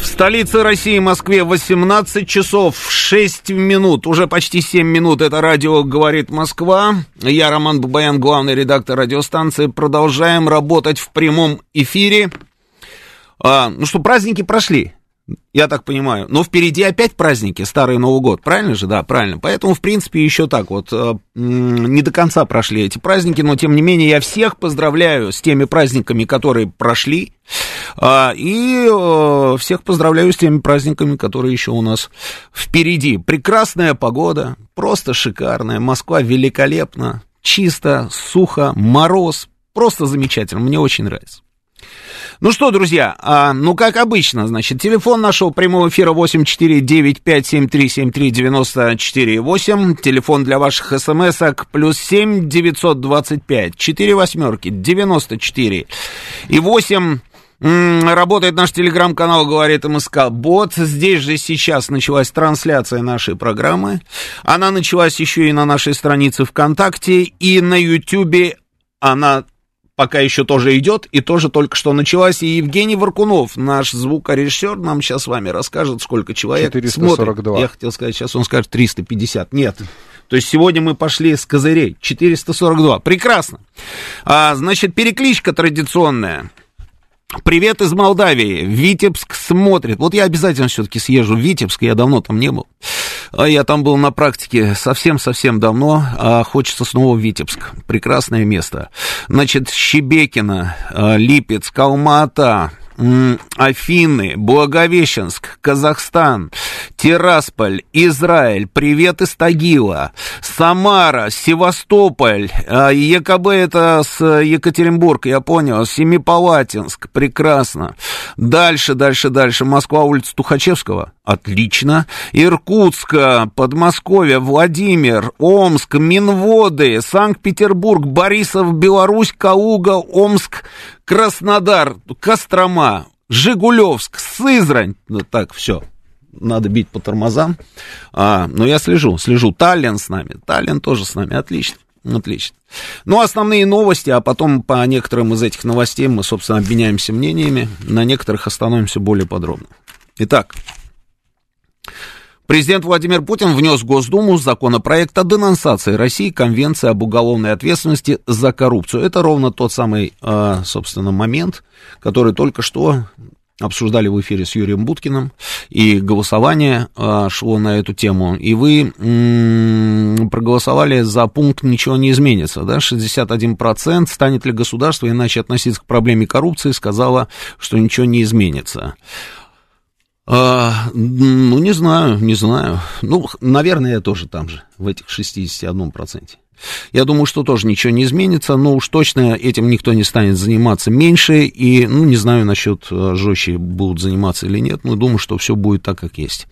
В столице России, Москве, 18 часов 6 минут, уже почти 7 минут. Это радио «Говорит Москва». Я, Роман Бабаян, главный редактор радиостанции. Продолжаем работать в прямом эфире. А, ну что, праздники прошли я так понимаю. Но впереди опять праздники, Старый Новый год, правильно же? Да, правильно. Поэтому, в принципе, еще так вот, э, не до конца прошли эти праздники, но, тем не менее, я всех поздравляю с теми праздниками, которые прошли, а, и э, всех поздравляю с теми праздниками, которые еще у нас впереди. Прекрасная погода, просто шикарная, Москва великолепна, чисто, сухо, мороз, просто замечательно, мне очень нравится. Ну что, друзья, а, ну как обычно, значит, телефон нашего прямого эфира 8495-7373-94-8, телефон для ваших смс-ок плюс 7 925 4 восьмерки 94 и 8 Работает наш телеграм-канал, говорит МСК Бот. Здесь же сейчас началась трансляция нашей программы. Она началась еще и на нашей странице ВКонтакте, и на Ютьюбе она пока еще тоже идет, и тоже только что началась. И Евгений Варкунов, наш звукорежиссер, нам сейчас с вами расскажет, сколько человек 442. смотрит. Я хотел сказать, сейчас он скажет 350. Нет. То есть сегодня мы пошли с козырей. 442. Прекрасно. А, значит, перекличка традиционная. Привет из Молдавии. Витебск смотрит. Вот я обязательно все-таки съезжу в Витебск, я давно там не был. А я там был на практике совсем-совсем давно, а хочется снова в Витебск. Прекрасное место. Значит, Щебекина, Липецк, Алмата, Афины, Благовещенск, Казахстан, Тирасполь, Израиль, привет из Тагила, Самара, Севастополь, а, ЕКБ это с Екатеринбург, я понял, Семипалатинск, прекрасно. Дальше, дальше, дальше, Москва, улица Тухачевского, отлично. Иркутск, Подмосковье, Владимир, Омск, Минводы, Санкт-Петербург, Борисов, Беларусь, Калуга, Омск, Краснодар, Кострома, Жигулевск, Сызрань. Ну, так, все. Надо бить по тормозам. А, но я слежу, слежу. Таллин с нами. Таллин тоже с нами. Отлично. Отлично. Ну, основные новости, а потом по некоторым из этих новостей мы, собственно, обменяемся мнениями. На некоторых остановимся более подробно. Итак, Президент Владимир Путин внес в Госдуму законопроект о денонсации России Конвенции об уголовной ответственности за коррупцию. Это ровно тот самый, а, собственно, момент, который только что обсуждали в эфире с Юрием Буткиным, и голосование а, шло на эту тему, и вы проголосовали за пункт «Ничего не изменится», да, 61%, станет ли государство иначе относиться к проблеме коррупции, сказала, что ничего не изменится. А, ну, не знаю, не знаю. Ну, наверное, я тоже там же, в этих 61%. Я думаю, что тоже ничего не изменится, но уж точно этим никто не станет заниматься меньше, и, ну, не знаю насчет э, жестче будут заниматься или нет, но думаю, что все будет так, как есть.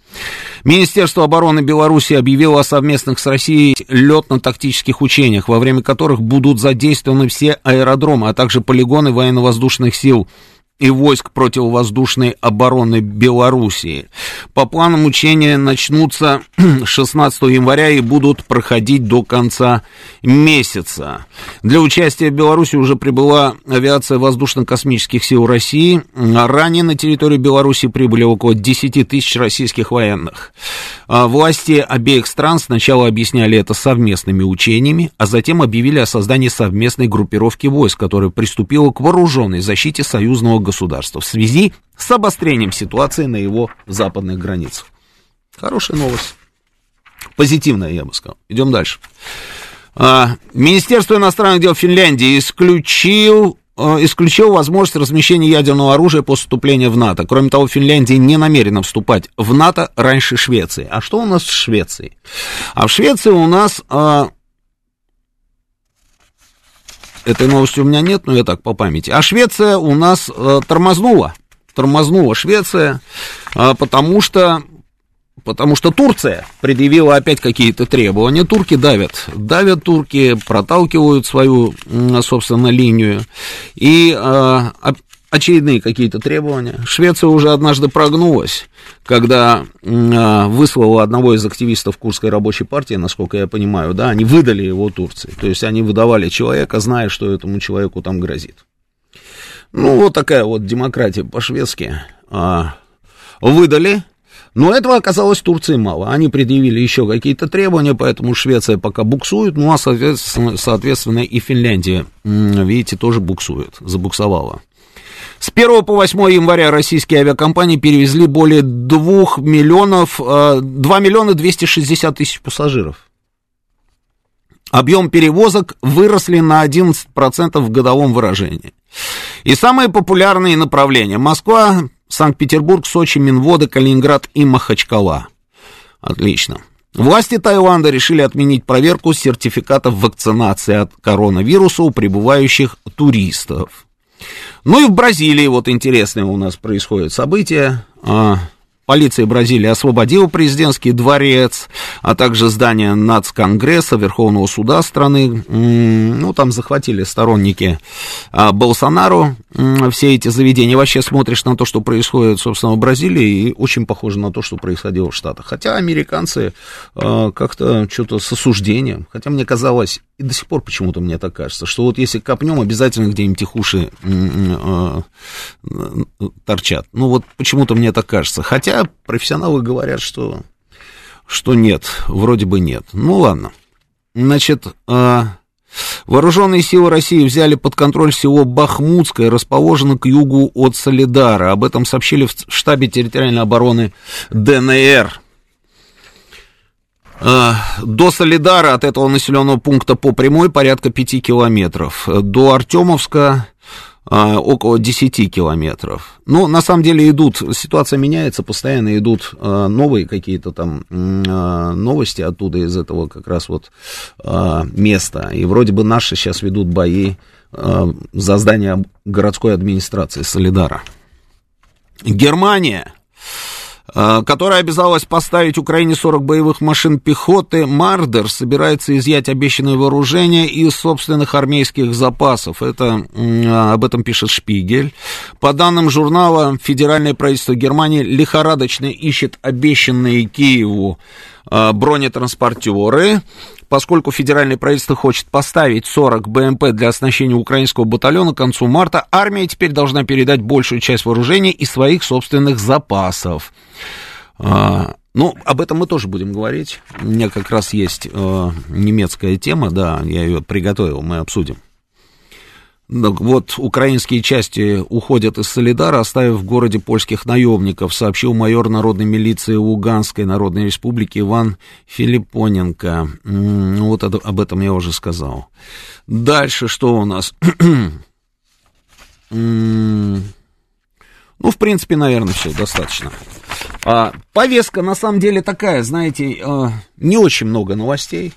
Министерство обороны Беларуси объявило о совместных с Россией летно-тактических учениях, во время которых будут задействованы все аэродромы, а также полигоны военно-воздушных сил и войск противовоздушной обороны Белоруссии. По планам учения начнутся 16 января и будут проходить до конца месяца. Для участия в Беларуси уже прибыла авиация воздушно-космических сил России. Ранее на территорию Беларуси прибыли около 10 тысяч российских военных. А власти обеих стран сначала объясняли это совместными учениями, а затем объявили о создании совместной группировки войск, которая приступила к вооруженной защите союзного государства в связи с обострением ситуации на его западных границах. Хорошая новость. Позитивная, я бы сказал. Идем дальше. А, Министерство иностранных дел Финляндии исключил Э, исключил возможность размещения ядерного оружия после вступления в НАТО. Кроме того, Финляндия не намерена вступать в НАТО раньше Швеции. А что у нас в Швеции? А в Швеции у нас... Этой новости у меня нет, но я так по памяти. А Швеция у нас а, тормознула. Тормознула Швеция. а, потому что потому что Турция предъявила опять какие-то требования. Турки давят, давят турки, проталкивают свою, собственно, линию. И э, очередные какие-то требования. Швеция уже однажды прогнулась, когда э, выслала одного из активистов Курской рабочей партии, насколько я понимаю, да, они выдали его Турции. То есть они выдавали человека, зная, что этому человеку там грозит. Ну, вот такая вот демократия по-шведски. Э, выдали, но этого оказалось Турции мало. Они предъявили еще какие-то требования, поэтому Швеция пока буксует, ну а, соответственно, соответственно и Финляндия, видите, тоже буксует, забуксовала. С 1 по 8 января российские авиакомпании перевезли более 2 миллионов, 2 э, миллиона 260 тысяч пассажиров. Объем перевозок выросли на 11% в годовом выражении. И самые популярные направления. Москва, Санкт-Петербург, Сочи, Минводы, Калининград и Махачкала. Отлично. Власти Таиланда решили отменить проверку сертификатов вакцинации от коронавируса у прибывающих туристов. Ну и в Бразилии вот интересное у нас происходит событие. А, Полиция Бразилии освободила президентский дворец, а также здание Нацконгресса, Верховного суда страны. Ну, там захватили сторонники а, Болсонару все эти заведения. Вообще смотришь на то, что происходит, собственно, в Бразилии, и очень похоже на то, что происходило в Штатах. Хотя американцы а, как-то что-то с осуждением, хотя мне казалось, и до сих пор почему-то мне так кажется, что вот если копнем, обязательно где-нибудь их э, торчат. Ну вот почему-то мне так кажется. Хотя профессионалы говорят, что, что нет, вроде бы нет. Ну ладно. Значит, э, Вооруженные силы России взяли под контроль село Бахмутское, расположено к югу от Солидара. Об этом сообщили в штабе территориальной обороны ДНР. Э, до Солидара от этого населенного пункта по прямой порядка 5 километров. До Артемовска э, около 10 километров. Ну, на самом деле идут, ситуация меняется, постоянно идут э, новые какие-то там новости оттуда, из этого как раз вот места. И вроде бы наши сейчас ведут бои за здание городской администрации Солидара. Германия которая обязалась поставить Украине 40 боевых машин пехоты, Мардер собирается изъять обещанное вооружение из собственных армейских запасов. Это, об этом пишет Шпигель. По данным журнала, федеральное правительство Германии лихорадочно ищет обещанные Киеву э, бронетранспортеры поскольку федеральное правительство хочет поставить 40 БМП для оснащения украинского батальона к концу марта, армия теперь должна передать большую часть вооружения из своих собственных запасов. А, ну, об этом мы тоже будем говорить. У меня как раз есть э, немецкая тема, да, я ее приготовил, мы обсудим. Вот украинские части уходят из Солидара, оставив в городе польских наемников, сообщил майор народной милиции Луганской Народной Республики Иван Филиппоненко. Вот об этом я уже сказал. Дальше что у нас? ну, в принципе, наверное, все достаточно. А, повестка на самом деле такая, знаете, а, не очень много новостей.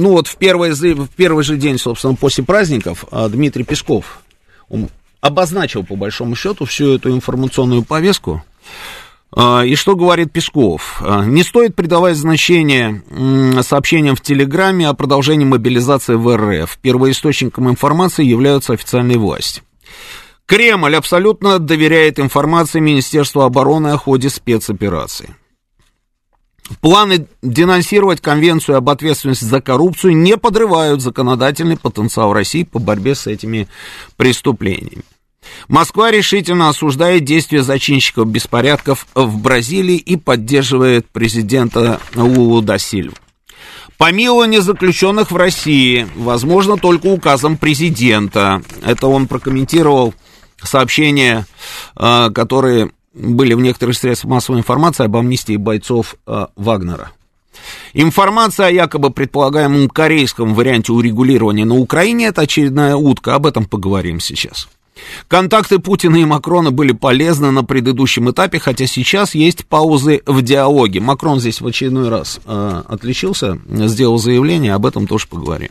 Ну вот в первый, в первый же день, собственно, после праздников а, Дмитрий Песков он обозначил, по большому счету, всю эту информационную повестку. А, и что говорит Песков? А, не стоит придавать значение сообщениям в Телеграме о продолжении мобилизации в РФ. Первоисточником информации являются официальные власти. Кремль абсолютно доверяет информации Министерства обороны о ходе спецоперации. Планы денонсировать конвенцию об ответственности за коррупцию не подрывают законодательный потенциал России по борьбе с этими преступлениями. Москва решительно осуждает действия зачинщиков беспорядков в Бразилии и поддерживает президента Лулу да Сильву. Помилование заключенных в России возможно только указом президента. Это он прокомментировал сообщения, э, которые были в некоторых средствах массовой информации об амнистии бойцов э, Вагнера. Информация о якобы предполагаемом корейском варианте урегулирования на Украине – это очередная утка, об этом поговорим сейчас. Контакты Путина и Макрона были полезны на предыдущем этапе, хотя сейчас есть паузы в диалоге. Макрон здесь в очередной раз э, отличился, сделал заявление, об этом тоже поговорим.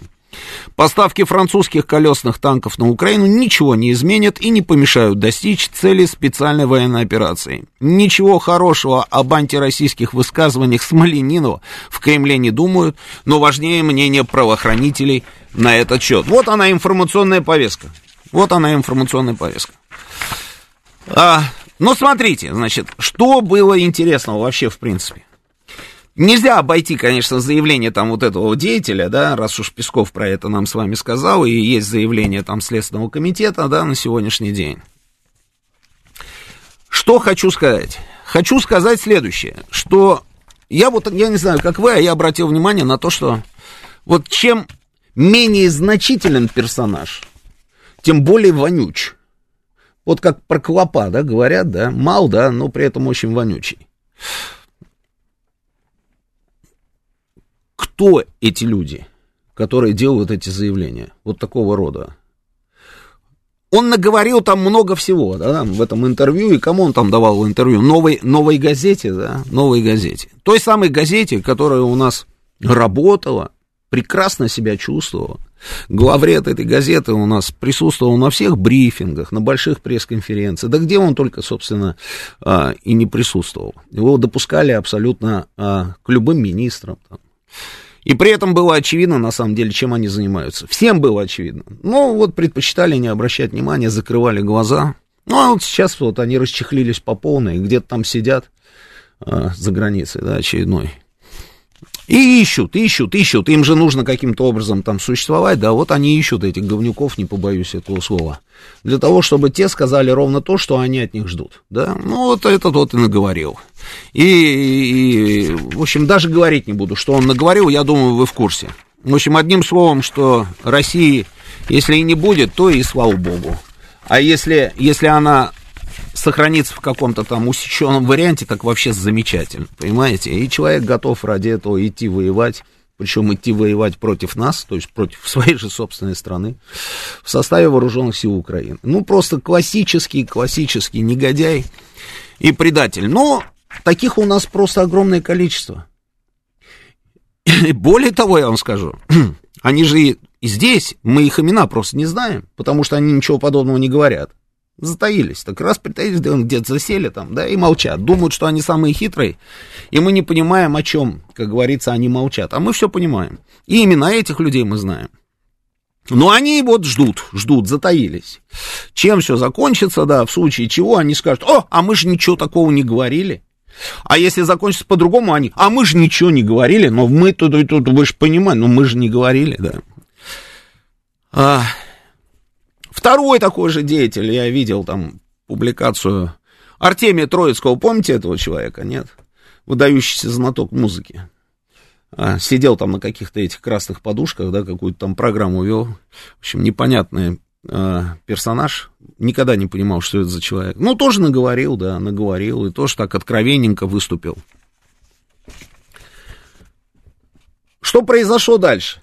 Поставки французских колесных танков на Украину ничего не изменят и не помешают достичь цели специальной военной операции. Ничего хорошего об антироссийских высказываниях Смоленину в Кремле не думают, но важнее мнение правоохранителей на этот счет. Вот она информационная повестка. Вот она информационная повестка. А, ну, смотрите, значит, что было интересного вообще в принципе. Нельзя обойти, конечно, заявление там вот этого деятеля, да, раз уж Песков про это нам с вами сказал, и есть заявление там Следственного комитета, да, на сегодняшний день. Что хочу сказать? Хочу сказать следующее, что я вот, я не знаю, как вы, а я обратил внимание на то, что вот чем менее значителен персонаж, тем более вонюч. Вот как про клопа, да, говорят, да, мал, да, но при этом очень вонючий. Кто эти люди, которые делают эти заявления, вот такого рода. Он наговорил там много всего, да, в этом интервью, и кому он там давал интервью? Новой, новой газете, да, новой газете. Той самой газете, которая у нас работала, прекрасно себя чувствовала. Главред этой газеты у нас присутствовал на всех брифингах, на больших пресс-конференциях, да где он только, собственно, а, и не присутствовал. Его допускали абсолютно а, к любым министрам, там, и при этом было очевидно, на самом деле, чем они занимаются. Всем было очевидно. Но вот предпочитали не обращать внимания, закрывали глаза. Ну, а вот сейчас вот они расчехлились по полной, где-то там сидят э, за границей, да, очередной. И ищут, ищут, ищут. Им же нужно каким-то образом там существовать, да, вот они ищут этих говнюков, не побоюсь этого слова. Для того, чтобы те сказали ровно то, что они от них ждут, да. Ну, вот этот вот и наговорил. И, и, в общем, даже говорить не буду, что он наговорил, я думаю, вы в курсе. В общем, одним словом, что России, если и не будет, то и слава богу. А если, если она сохранится в каком-то там усеченном варианте, так вообще замечательно, понимаете? И человек готов ради этого идти воевать, причем идти воевать против нас, то есть против своей же собственной страны, в составе вооруженных сил Украины. Ну, просто классический, классический негодяй и предатель. Но таких у нас просто огромное количество. Более того, я вам скажу, они же и здесь, мы их имена просто не знаем, потому что они ничего подобного не говорят затаились. Так раз притаились, где-то засели там, да, и молчат. Думают, что они самые хитрые, и мы не понимаем, о чем, как говорится, они молчат. А мы все понимаем. И имена этих людей мы знаем. Но они вот ждут, ждут, затаились. Чем все закончится, да, в случае чего они скажут, о, а мы же ничего такого не говорили. А если закончится по-другому, они, а мы же ничего не говорили, но мы тут, тут вы же понимаете, но мы же не говорили, да. А, Второй такой же деятель, я видел там публикацию Артемия Троицкого, помните этого человека, нет? Выдающийся знаток музыки. А, сидел там на каких-то этих красных подушках, да, какую-то там программу вел. В общем, непонятный а, персонаж. Никогда не понимал, что это за человек. Ну, тоже наговорил, да, наговорил, и тоже так откровенненько выступил. Что произошло дальше?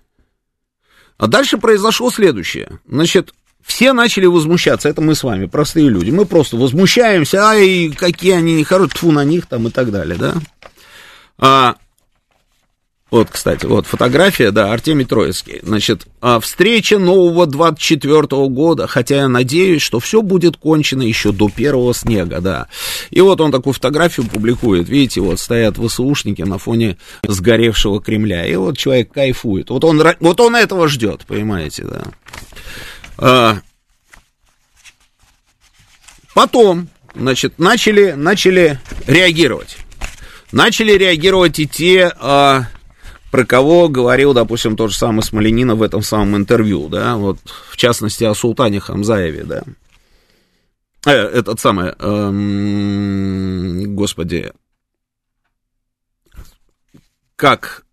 А дальше произошло следующее. Значит, все начали возмущаться, это мы с вами, простые люди. Мы просто возмущаемся, ай, какие они нехорошие, тфу на них там и так далее, да. А, вот, кстати, вот фотография, да, Артемий Троицкий. Значит, а, встреча нового 24 -го года, хотя я надеюсь, что все будет кончено еще до первого снега, да. И вот он такую фотографию публикует, видите, вот стоят ВСУшники на фоне сгоревшего Кремля, и вот человек кайфует. Вот он, вот он этого ждет, понимаете, да. А, потом, значит, начали, начали реагировать. Начали реагировать и те, а, про кого говорил, допустим, тот же самый Смоленина в этом самом интервью, да, вот, в частности, о Султане Хамзаеве, да. Э, этот самый, эм, господи, как,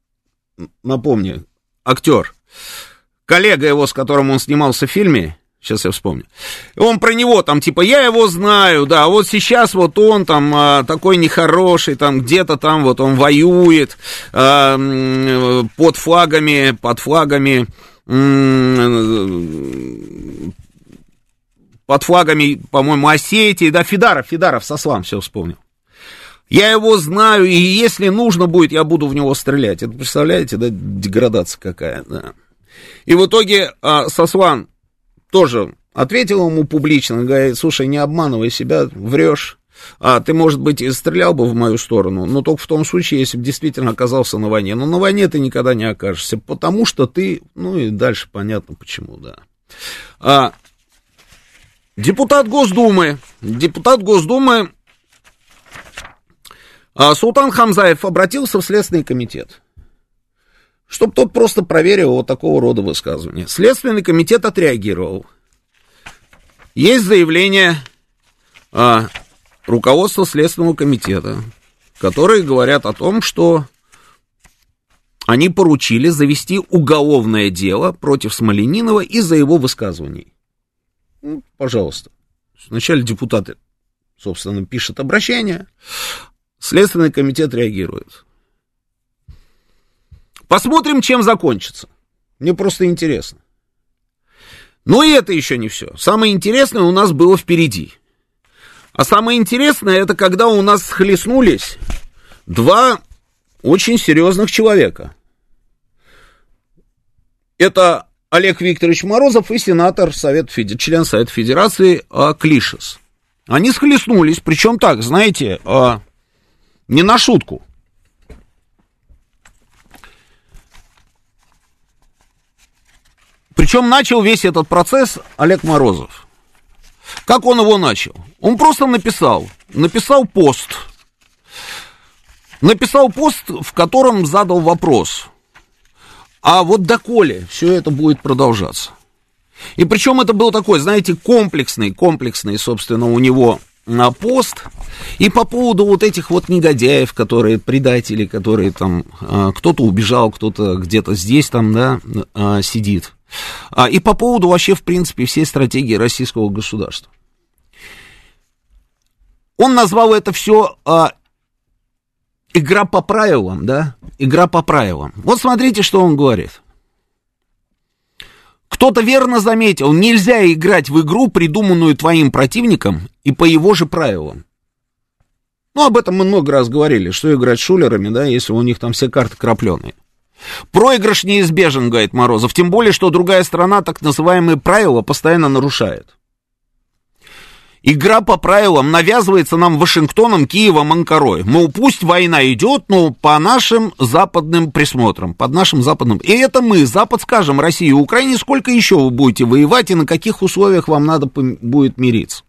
напомни, актер, коллега его, с которым он снимался в фильме, сейчас я вспомню, он про него там, типа, я его знаю, да, вот сейчас вот он там а, такой нехороший, там где-то там вот он воюет а, под флагами, под флагами, под флагами, по-моему, Осетии, да, Фидаров, Фидаров, Сослам, все вспомнил. Я его знаю, и если нужно будет, я буду в него стрелять. Это представляете, да, деградация какая, да. И в итоге а, Сослан тоже ответил ему публично, говорит, слушай, не обманывай себя, врешь. А ты, может быть, и стрелял бы в мою сторону, но только в том случае, если бы действительно оказался на войне. Но на войне ты никогда не окажешься, потому что ты, ну и дальше понятно почему, да. А, депутат Госдумы, депутат Госдумы а, Султан Хамзаев обратился в Следственный комитет чтобы тот просто проверил вот такого рода высказывания. Следственный комитет отреагировал. Есть заявление а, руководства Следственного комитета, которые говорят о том, что они поручили завести уголовное дело против Смоленинова из-за его высказываний. Ну, пожалуйста. Вначале депутаты, собственно, пишут обращение, Следственный комитет реагирует. Посмотрим, чем закончится. Мне просто интересно. Но и это еще не все. Самое интересное у нас было впереди. А самое интересное, это когда у нас схлестнулись два очень серьезных человека. Это Олег Викторович Морозов и сенатор Совет, член Совета Федерации а, Клишес. Они схлестнулись, причем так, знаете, а, не на шутку. Причем начал весь этот процесс Олег Морозов. Как он его начал? Он просто написал, написал пост. Написал пост, в котором задал вопрос. А вот доколе все это будет продолжаться? И причем это был такой, знаете, комплексный, комплексный, собственно, у него на пост. И по поводу вот этих вот негодяев, которые предатели, которые там, а, кто-то убежал, кто-то где-то здесь там, да, а, сидит. А, и по поводу вообще, в принципе, всей стратегии российского государства. Он назвал это все а, игра по правилам, да? Игра по правилам. Вот смотрите, что он говорит. Кто-то верно заметил, нельзя играть в игру, придуманную твоим противником, и по его же правилам. Ну, об этом мы много раз говорили, что играть шулерами, да, если у них там все карты крапленые. Проигрыш неизбежен, говорит Морозов, тем более, что другая страна так называемые правила постоянно нарушает. Игра по правилам навязывается нам Вашингтоном, Киевом, Анкарой. Мол, пусть война идет, но по нашим западным присмотрам, под нашим западным... И это мы, Запад, скажем России и Украине, сколько еще вы будете воевать и на каких условиях вам надо будет мириться.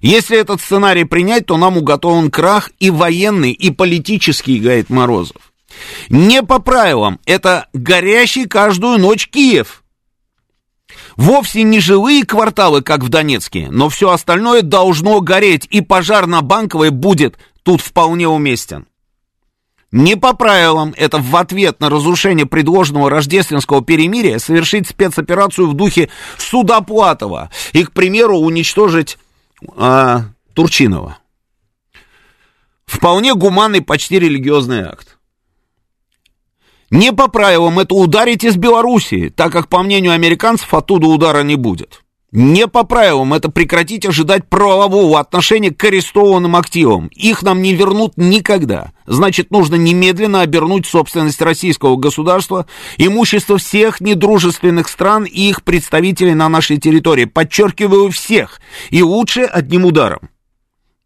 Если этот сценарий принять, то нам уготован крах и военный, и политический, говорит Морозов. Не по правилам, это горящий каждую ночь Киев. Вовсе не жилые кварталы, как в Донецке, но все остальное должно гореть, и пожар на Банковой будет тут вполне уместен. Не по правилам это в ответ на разрушение предложенного рождественского перемирия совершить спецоперацию в духе Судоплатова и, к примеру, уничтожить э, Турчинова. Вполне гуманный, почти религиозный акт. Не по правилам это ударить из Белоруссии, так как, по мнению американцев, оттуда удара не будет. Не по правилам это прекратить ожидать правового отношения к арестованным активам. Их нам не вернут никогда. Значит, нужно немедленно обернуть собственность российского государства, имущество всех недружественных стран и их представителей на нашей территории. Подчеркиваю, всех. И лучше одним ударом.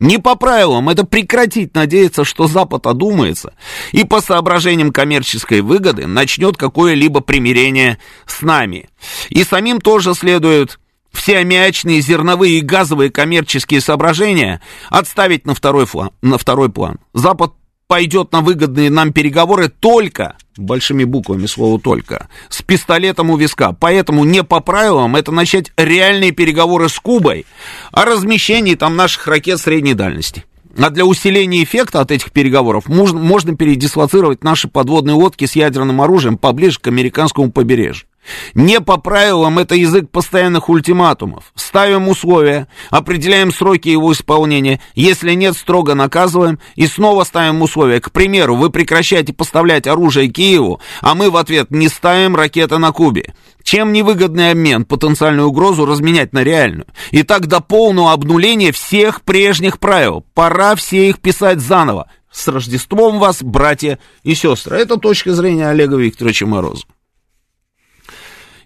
Не по правилам, это прекратить надеяться, что Запад одумается и по соображениям коммерческой выгоды начнет какое-либо примирение с нами. И самим тоже следует все аммиачные, зерновые и газовые коммерческие соображения отставить на второй, флан, на второй план. Запад пойдет на выгодные нам переговоры только, большими буквами слово только, с пистолетом у виска. Поэтому не по правилам это начать реальные переговоры с Кубой о размещении там наших ракет средней дальности. А для усиления эффекта от этих переговоров можно, можно передислоцировать наши подводные лодки с ядерным оружием поближе к американскому побережью. Не по правилам это язык постоянных ультиматумов. Ставим условия, определяем сроки его исполнения. Если нет, строго наказываем и снова ставим условия. К примеру, вы прекращаете поставлять оружие Киеву, а мы в ответ не ставим ракеты на Кубе. Чем невыгодный обмен, потенциальную угрозу разменять на реальную? И так до полного обнуления всех прежних правил. Пора все их писать заново. С Рождеством вас, братья и сестры. Это точка зрения Олега Викторовича Морозова.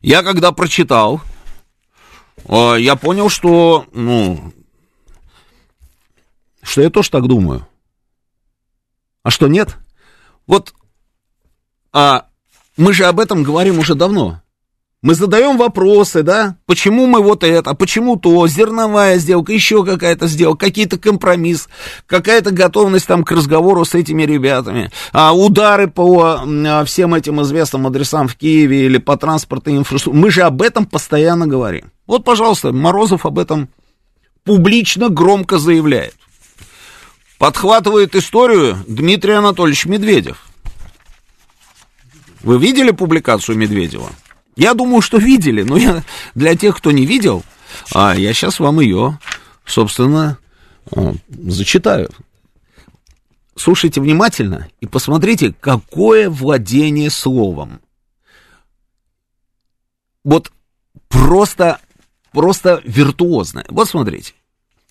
Я когда прочитал, э, я понял, что, ну, что я тоже так думаю. А что нет? Вот а, мы же об этом говорим уже давно. Мы задаем вопросы, да, почему мы вот это, почему то, зерновая сделка, еще какая-то сделка, какие-то компромисс, какая-то готовность там к разговору с этими ребятами, а, удары по а, всем этим известным адресам в Киеве или по транспортной инфраструктуре. Мы же об этом постоянно говорим. Вот, пожалуйста, Морозов об этом публично громко заявляет. Подхватывает историю Дмитрий Анатольевич Медведев. Вы видели публикацию Медведева? Я думаю, что видели, но я, для тех, кто не видел, а я сейчас вам ее, собственно, зачитаю. Слушайте внимательно и посмотрите, какое владение словом. Вот просто, просто виртуозное. Вот смотрите.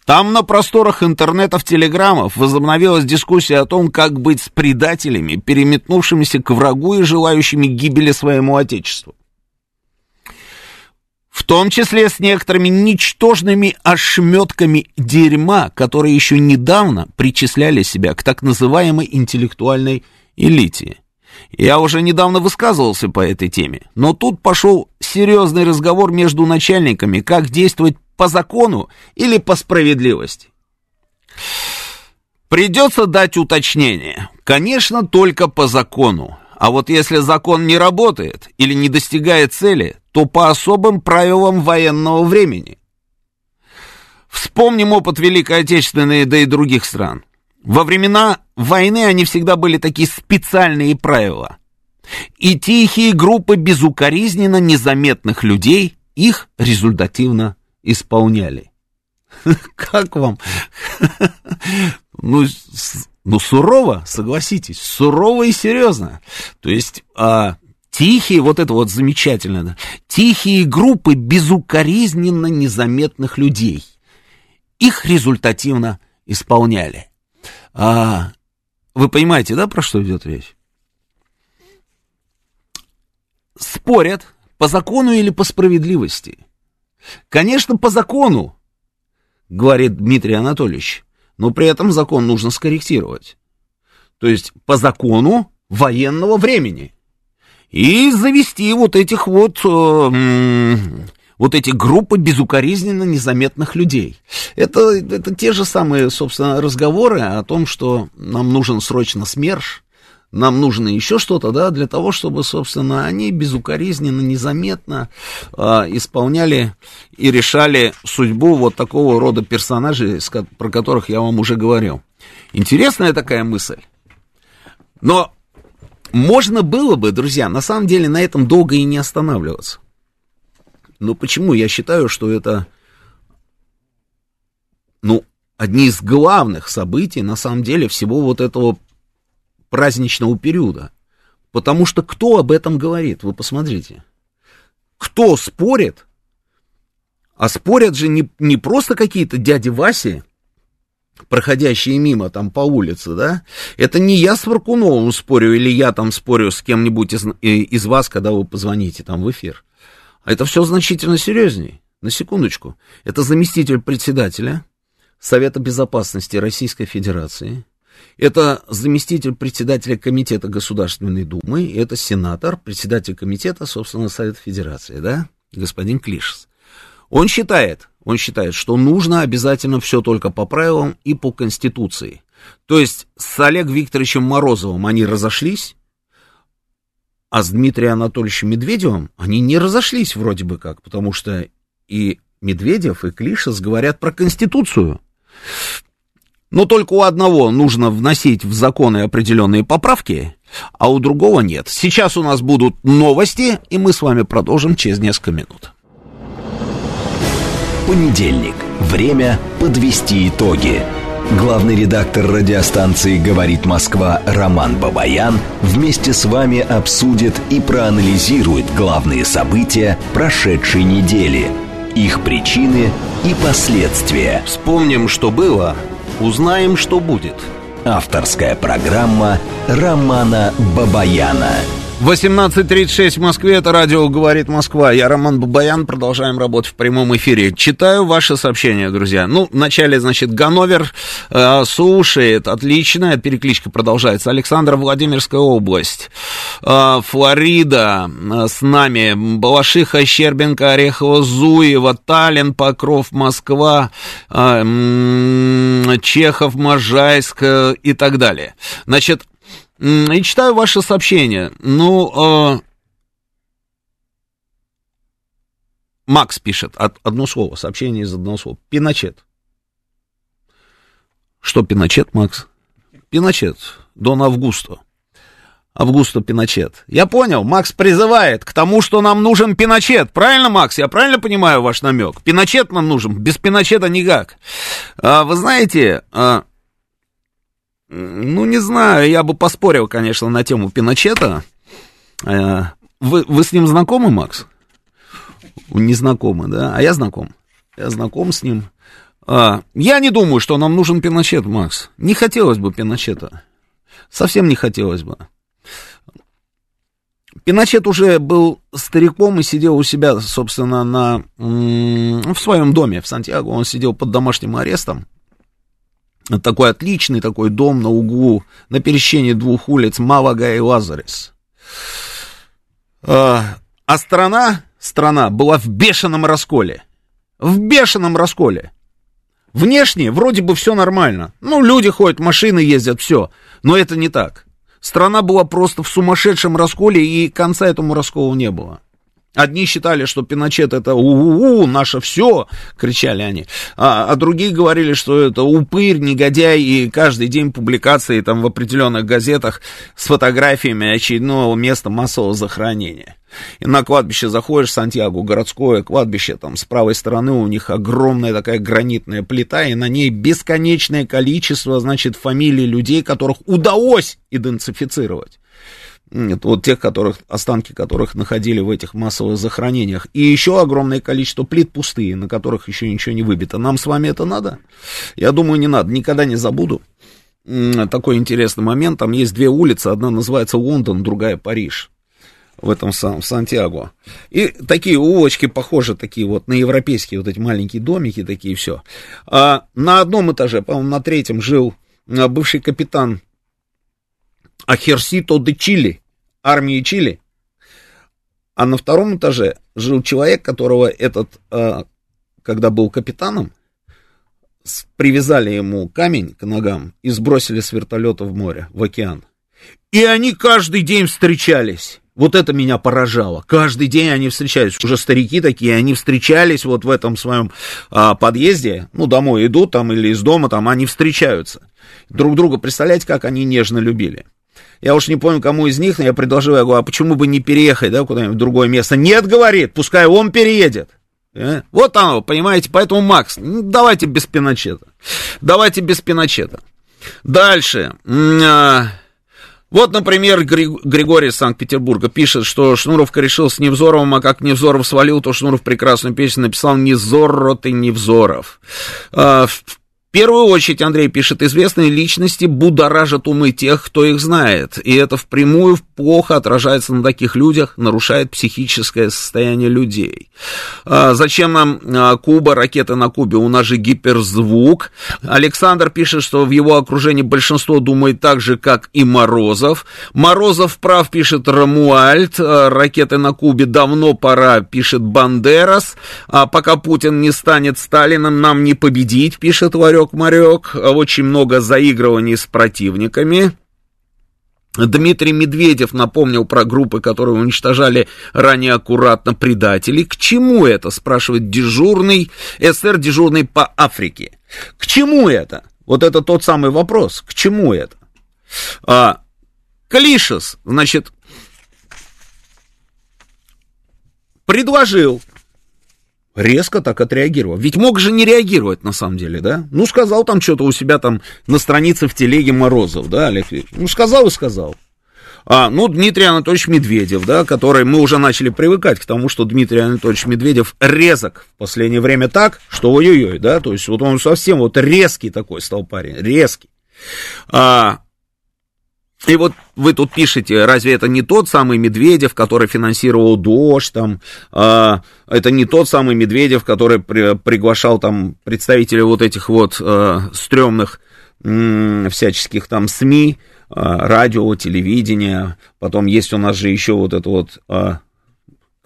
Там на просторах интернетов, телеграммов возобновилась дискуссия о том, как быть с предателями, переметнувшимися к врагу и желающими гибели своему отечеству в том числе с некоторыми ничтожными ошметками дерьма, которые еще недавно причисляли себя к так называемой интеллектуальной элите. Я уже недавно высказывался по этой теме, но тут пошел серьезный разговор между начальниками, как действовать по закону или по справедливости. Придется дать уточнение. Конечно, только по закону. А вот если закон не работает или не достигает цели, то по особым правилам военного времени. Вспомним опыт Великой Отечественной, да и других стран. Во времена войны они всегда были такие специальные правила. И тихие группы безукоризненно незаметных людей их результативно исполняли. Как вам? Ну, ну, сурово, согласитесь, сурово и серьезно. То есть, а, тихие, вот это вот замечательно, да, тихие группы безукоризненно незаметных людей. Их результативно исполняли. А, вы понимаете, да, про что идет речь? Спорят, по закону или по справедливости. Конечно, по закону, говорит Дмитрий Анатольевич но при этом закон нужно скорректировать. То есть по закону военного времени. И завести вот этих вот, э, вот эти группы безукоризненно незаметных людей. Это, это те же самые, собственно, разговоры о том, что нам нужен срочно СМЕРШ, нам нужно еще что-то, да, для того, чтобы, собственно, они безукоризненно, незаметно э, исполняли и решали судьбу вот такого рода персонажей, про которых я вам уже говорил. Интересная такая мысль. Но можно было бы, друзья, на самом деле на этом долго и не останавливаться. Но почему? Я считаю, что это, ну, одни из главных событий, на самом деле, всего вот этого праздничного периода. Потому что кто об этом говорит? Вы посмотрите. Кто спорит? А спорят же не, не просто какие-то дяди Васи, проходящие мимо там по улице, да? Это не я с Варкуновым спорю, или я там спорю с кем-нибудь из, из вас, когда вы позвоните там в эфир. А это все значительно серьезнее. На секундочку. Это заместитель председателя Совета Безопасности Российской Федерации – это заместитель председателя Комитета Государственной Думы, это сенатор, председатель комитета, собственно, Совета Федерации, да, господин Клишес. Он считает, он считает, что нужно обязательно все только по правилам и по Конституции. То есть с Олегом Викторовичем Морозовым они разошлись, а с Дмитрием Анатольевичем Медведевым они не разошлись вроде бы как, потому что и Медведев, и Клишес говорят про Конституцию. Но только у одного нужно вносить в законы определенные поправки, а у другого нет. Сейчас у нас будут новости, и мы с вами продолжим через несколько минут. Понедельник. Время подвести итоги. Главный редактор радиостанции «Говорит Москва» Роман Бабаян вместе с вами обсудит и проанализирует главные события прошедшей недели, их причины и последствия. Вспомним, что было – Узнаем, что будет. Авторская программа Романа Бабаяна. 18.36 в Москве, это радио «Говорит Москва». Я Роман Бабаян, продолжаем работать в прямом эфире. Читаю ваши сообщения, друзья. Ну, вначале, значит, Ганновер э, слушает, отлично, перекличка продолжается. Александр, Владимирская область. Э, Флорида э, с нами. Балашиха, Щербинка, Орехово, Зуева, Таллин, Покров, Москва, э, э, Чехов, Можайск э, и так далее. Значит, и читаю ваши сообщения. Ну, э, Макс пишет, от, одно слово, сообщение из одного слова. Пиночет. Что Пиночет, Макс? Пиночет. Дон Августо. Августо Пиночет. Я понял, Макс призывает к тому, что нам нужен Пиночет. Правильно, Макс? Я правильно понимаю ваш намек? Пиночет нам нужен, без Пиночета никак. А, вы знаете, а, ну, не знаю, я бы поспорил, конечно, на тему Пиночета. Э, вы, вы с ним знакомы, Макс? Не знакомы, да? А я знаком. Я знаком с ним. А, я не думаю, что нам нужен Пиночет, Макс. Не хотелось бы Пиночета. Совсем не хотелось бы. Пиночет уже был стариком и сидел у себя, собственно, на, в своем доме в Сантьяго. Он сидел под домашним арестом такой отличный такой дом на углу, на пересечении двух улиц Малага и Лазарес. А, а страна, страна была в бешеном расколе. В бешеном расколе. Внешне вроде бы все нормально. Ну, люди ходят, машины ездят, все. Но это не так. Страна была просто в сумасшедшем расколе, и конца этому расколу не было. Одни считали, что Пиночет это у-у-у, наше все, кричали они. А, а другие говорили, что это упырь, негодяй, и каждый день публикации там в определенных газетах с фотографиями очередного места массового захоронения. И на кладбище заходишь, Сантьяго, городское кладбище, там с правой стороны у них огромная такая гранитная плита, и на ней бесконечное количество, значит, фамилий людей, которых удалось идентифицировать. Это вот тех, которых, останки которых находили в этих массовых захоронениях. И еще огромное количество плит пустые, на которых еще ничего не выбито. Нам с вами это надо? Я думаю, не надо. Никогда не забуду. Такой интересный момент. Там есть две улицы. Одна называется Лондон, другая Париж. В этом самом, Сантьяго. И такие улочки похожи, такие вот на европейские вот эти маленькие домики, такие все. А на одном этаже, по-моему, на третьем жил а, бывший капитан Ахерсито де Чили, армии Чили. А на втором этаже жил человек, которого этот, а, когда был капитаном, привязали ему камень к ногам и сбросили с вертолета в море, в океан. И они каждый день встречались. Вот это меня поражало. Каждый день они встречались. Уже старики такие, они встречались вот в этом своем а, подъезде. Ну, домой идут там или из дома, там они встречаются. Друг друга, представляете, как они нежно любили. Я уж не помню, кому из них, но я предложил, я говорю, а почему бы не переехать, да, куда-нибудь в другое место? Нет, говорит, пускай он переедет. Э? Вот оно, понимаете, поэтому, Макс, давайте без Пиночета. Давайте без Пиночета. Дальше. А, вот, например, Григорий из Санкт-Петербурга пишет, что Шнуров решил с Невзоровым, а как Невзоров свалил, то Шнуров прекрасную песню написал «Невзоро ты Невзоров». А, первую очередь, Андрей пишет, известные личности будоражат умы тех, кто их знает. И это впрямую плохо отражается на таких людях, нарушает психическое состояние людей. А, зачем нам а, Куба, ракеты на Кубе? У нас же гиперзвук. Александр пишет, что в его окружении большинство думает так же, как и Морозов. Морозов прав, пишет Рамуальд. А, ракеты на Кубе давно пора, пишет Бандерас. А пока Путин не станет Сталином, нам не победить, пишет Варек-Марек. Очень много заигрываний с противниками. Дмитрий Медведев напомнил про группы, которые уничтожали ранее аккуратно предателей. К чему это, спрашивает дежурный, СР дежурный по Африке. К чему это? Вот это тот самый вопрос. К чему это? А, Клишес, значит, предложил резко так отреагировал. Ведь мог же не реагировать на самом деле, да? Ну, сказал там что-то у себя там на странице в телеге Морозов, да, Олег Викторович? Ну, сказал и сказал. А, ну, Дмитрий Анатольевич Медведев, да, который мы уже начали привыкать к тому, что Дмитрий Анатольевич Медведев резок в последнее время так, что ой-ой-ой, да, то есть вот он совсем вот резкий такой стал парень, резкий. А, И вот вы тут пишете, разве это не тот самый Медведев, который финансировал Дождь, там, э, это не тот самый Медведев, который при, приглашал там представителей вот этих вот э, стрёмных э, всяческих там СМИ, э, радио, телевидения, потом есть у нас же еще вот это вот э,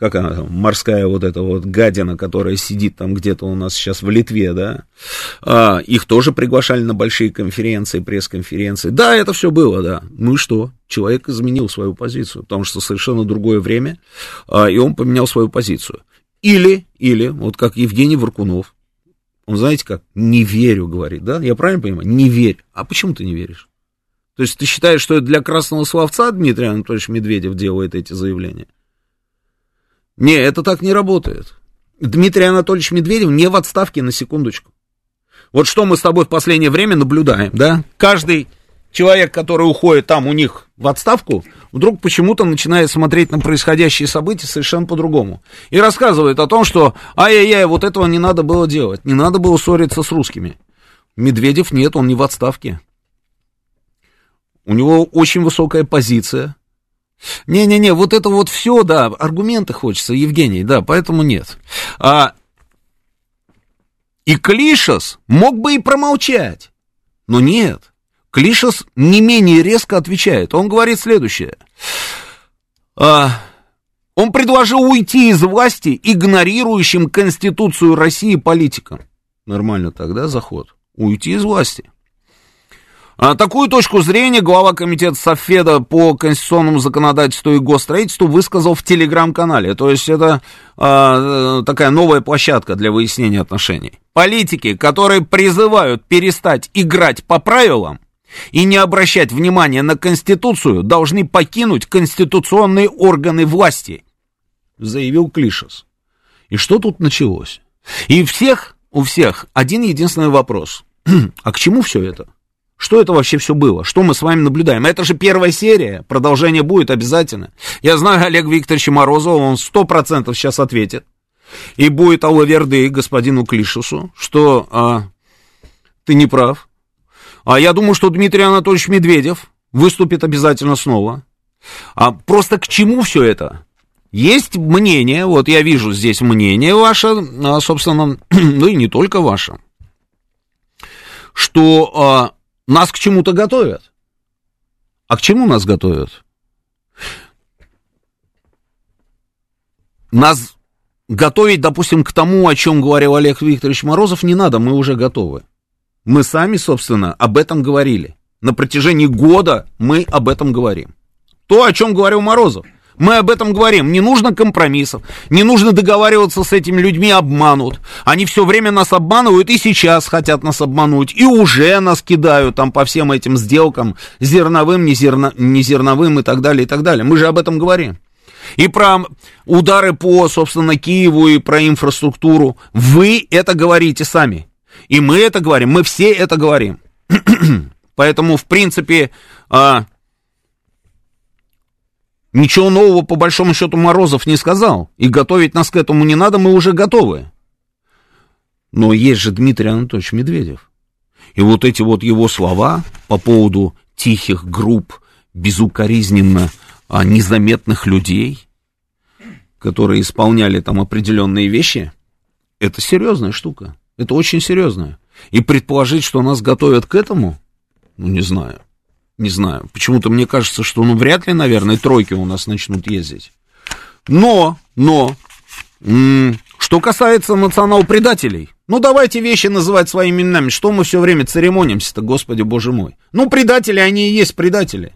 как она там, морская вот эта вот гадина, которая сидит там где-то у нас сейчас в Литве, да, а, их тоже приглашали на большие конференции, пресс-конференции. Да, это все было, да. Ну и что? Человек изменил свою позицию, потому что совершенно другое время, а, и он поменял свою позицию. Или, или, вот как Евгений Варкунов, он, знаете как, не верю, говорит, да? Я правильно понимаю? Не верь. А почему ты не веришь? То есть ты считаешь, что это для красного словца Дмитрий Анатольевич Медведев делает эти заявления? Не, это так не работает. Дмитрий Анатольевич Медведев не в отставке, на секундочку. Вот что мы с тобой в последнее время наблюдаем, да? Каждый человек, который уходит там у них в отставку, вдруг почему-то начинает смотреть на происходящие события совершенно по-другому. И рассказывает о том, что ай-яй-яй, вот этого не надо было делать, не надо было ссориться с русскими. Медведев нет, он не в отставке. У него очень высокая позиция, не-не-не, вот это вот все, да, аргументы хочется, Евгений, да, поэтому нет. А, и Клишас мог бы и промолчать, но нет. Клишас не менее резко отвечает. Он говорит следующее. А, он предложил уйти из власти игнорирующим Конституцию России политикам. Нормально тогда заход. Уйти из власти. А, такую точку зрения глава комитета Софеда по конституционному законодательству и госстроительству высказал в телеграм-канале. То есть это а, такая новая площадка для выяснения отношений. Политики, которые призывают перестать играть по правилам и не обращать внимания на Конституцию, должны покинуть конституционные органы власти, заявил Клишес. И что тут началось? И всех, у всех один единственный вопрос. а к чему все это? Что это вообще все было? Что мы с вами наблюдаем? Это же первая серия, продолжение будет обязательно. Я знаю Олега Викторовича Морозова, он сто процентов сейчас ответит. И будет алаверды господину Клишусу, что а, ты не прав. А я думаю, что Дмитрий Анатольевич Медведев выступит обязательно снова. А просто к чему все это? Есть мнение, вот я вижу здесь мнение ваше, а, собственно, ну и не только ваше, что а, нас к чему-то готовят. А к чему нас готовят? Нас готовить, допустим, к тому, о чем говорил Олег Викторович Морозов, не надо, мы уже готовы. Мы сами, собственно, об этом говорили. На протяжении года мы об этом говорим. То, о чем говорил Морозов – мы об этом говорим. Не нужно компромиссов, не нужно договариваться с этими людьми, обманут. Они все время нас обманывают и сейчас хотят нас обмануть, и уже нас кидают там по всем этим сделкам, зерновым, незерно, незерновым и так далее, и так далее. Мы же об этом говорим. И про удары по, собственно, Киеву и про инфраструктуру. Вы это говорите сами. И мы это говорим, мы все это говорим. Поэтому, в принципе, а, Ничего нового, по большому счету, Морозов не сказал. И готовить нас к этому не надо, мы уже готовы. Но есть же Дмитрий Анатольевич Медведев. И вот эти вот его слова по поводу тихих групп, безукоризненно а, незаметных людей, которые исполняли там определенные вещи, это серьезная штука. Это очень серьезная. И предположить, что нас готовят к этому, ну, не знаю. Не знаю. Почему-то мне кажется, что ну вряд ли, наверное, тройки у нас начнут ездить. Но, но, что касается национал-предателей, ну давайте вещи называть своими именами. Что мы все время церемонимся-то, господи боже мой. Ну предатели, они и есть предатели.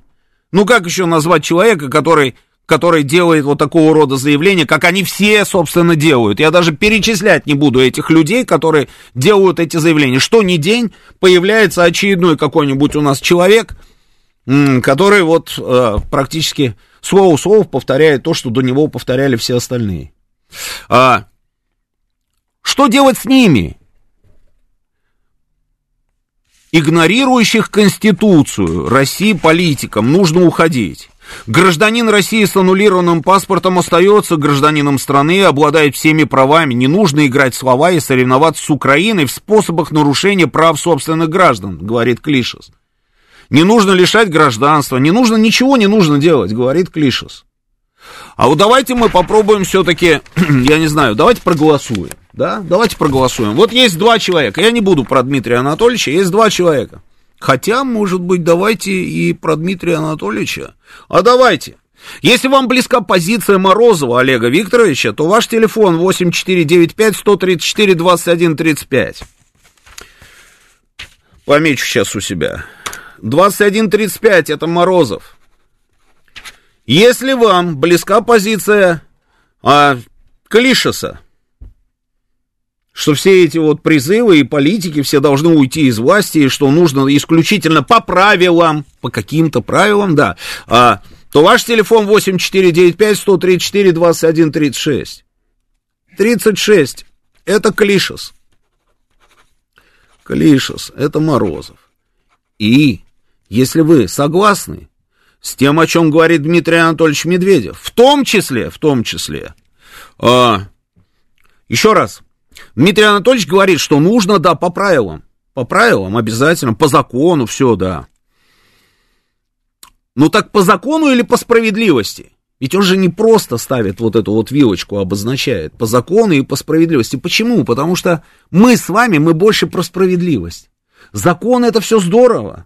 Ну как еще назвать человека, который который делает вот такого рода заявления, как они все, собственно, делают. Я даже перечислять не буду этих людей, которые делают эти заявления. Что ни день появляется очередной какой-нибудь у нас человек, который вот э, практически слово в слово повторяет то, что до него повторяли все остальные. А, что делать с ними? Игнорирующих Конституцию России политикам нужно уходить. Гражданин России с аннулированным паспортом остается гражданином страны обладает всеми правами. Не нужно играть слова и соревноваться с Украиной в способах нарушения прав собственных граждан, говорит Клишес. Не нужно лишать гражданства, не нужно, ничего не нужно делать, говорит Клишес. А вот давайте мы попробуем все-таки, я не знаю, давайте проголосуем, да, давайте проголосуем. Вот есть два человека, я не буду про Дмитрия Анатольевича, есть два человека. Хотя, может быть, давайте и про Дмитрия Анатольевича. А давайте. Если вам близка позиция Морозова Олега Викторовича, то ваш телефон 8495-134-2135. Помечу сейчас у себя. 2135 это Морозов. Если вам близка позиция а, Клишеса, что все эти вот призывы и политики все должны уйти из власти, и что нужно исключительно по правилам, по каким-то правилам, да, а, то ваш телефон 8495-134-2136. 36. Это Клишес. Клишес. Это Морозов. И если вы согласны с тем, о чем говорит Дмитрий Анатольевич Медведев, в том числе, в том числе, а, еще раз, Дмитрий Анатольевич говорит, что нужно, да, по правилам, по правилам обязательно, по закону, все, да. Ну так по закону или по справедливости? Ведь он же не просто ставит вот эту вот вилочку, обозначает по закону и по справедливости. Почему? Потому что мы с вами, мы больше про справедливость. Закон это все здорово.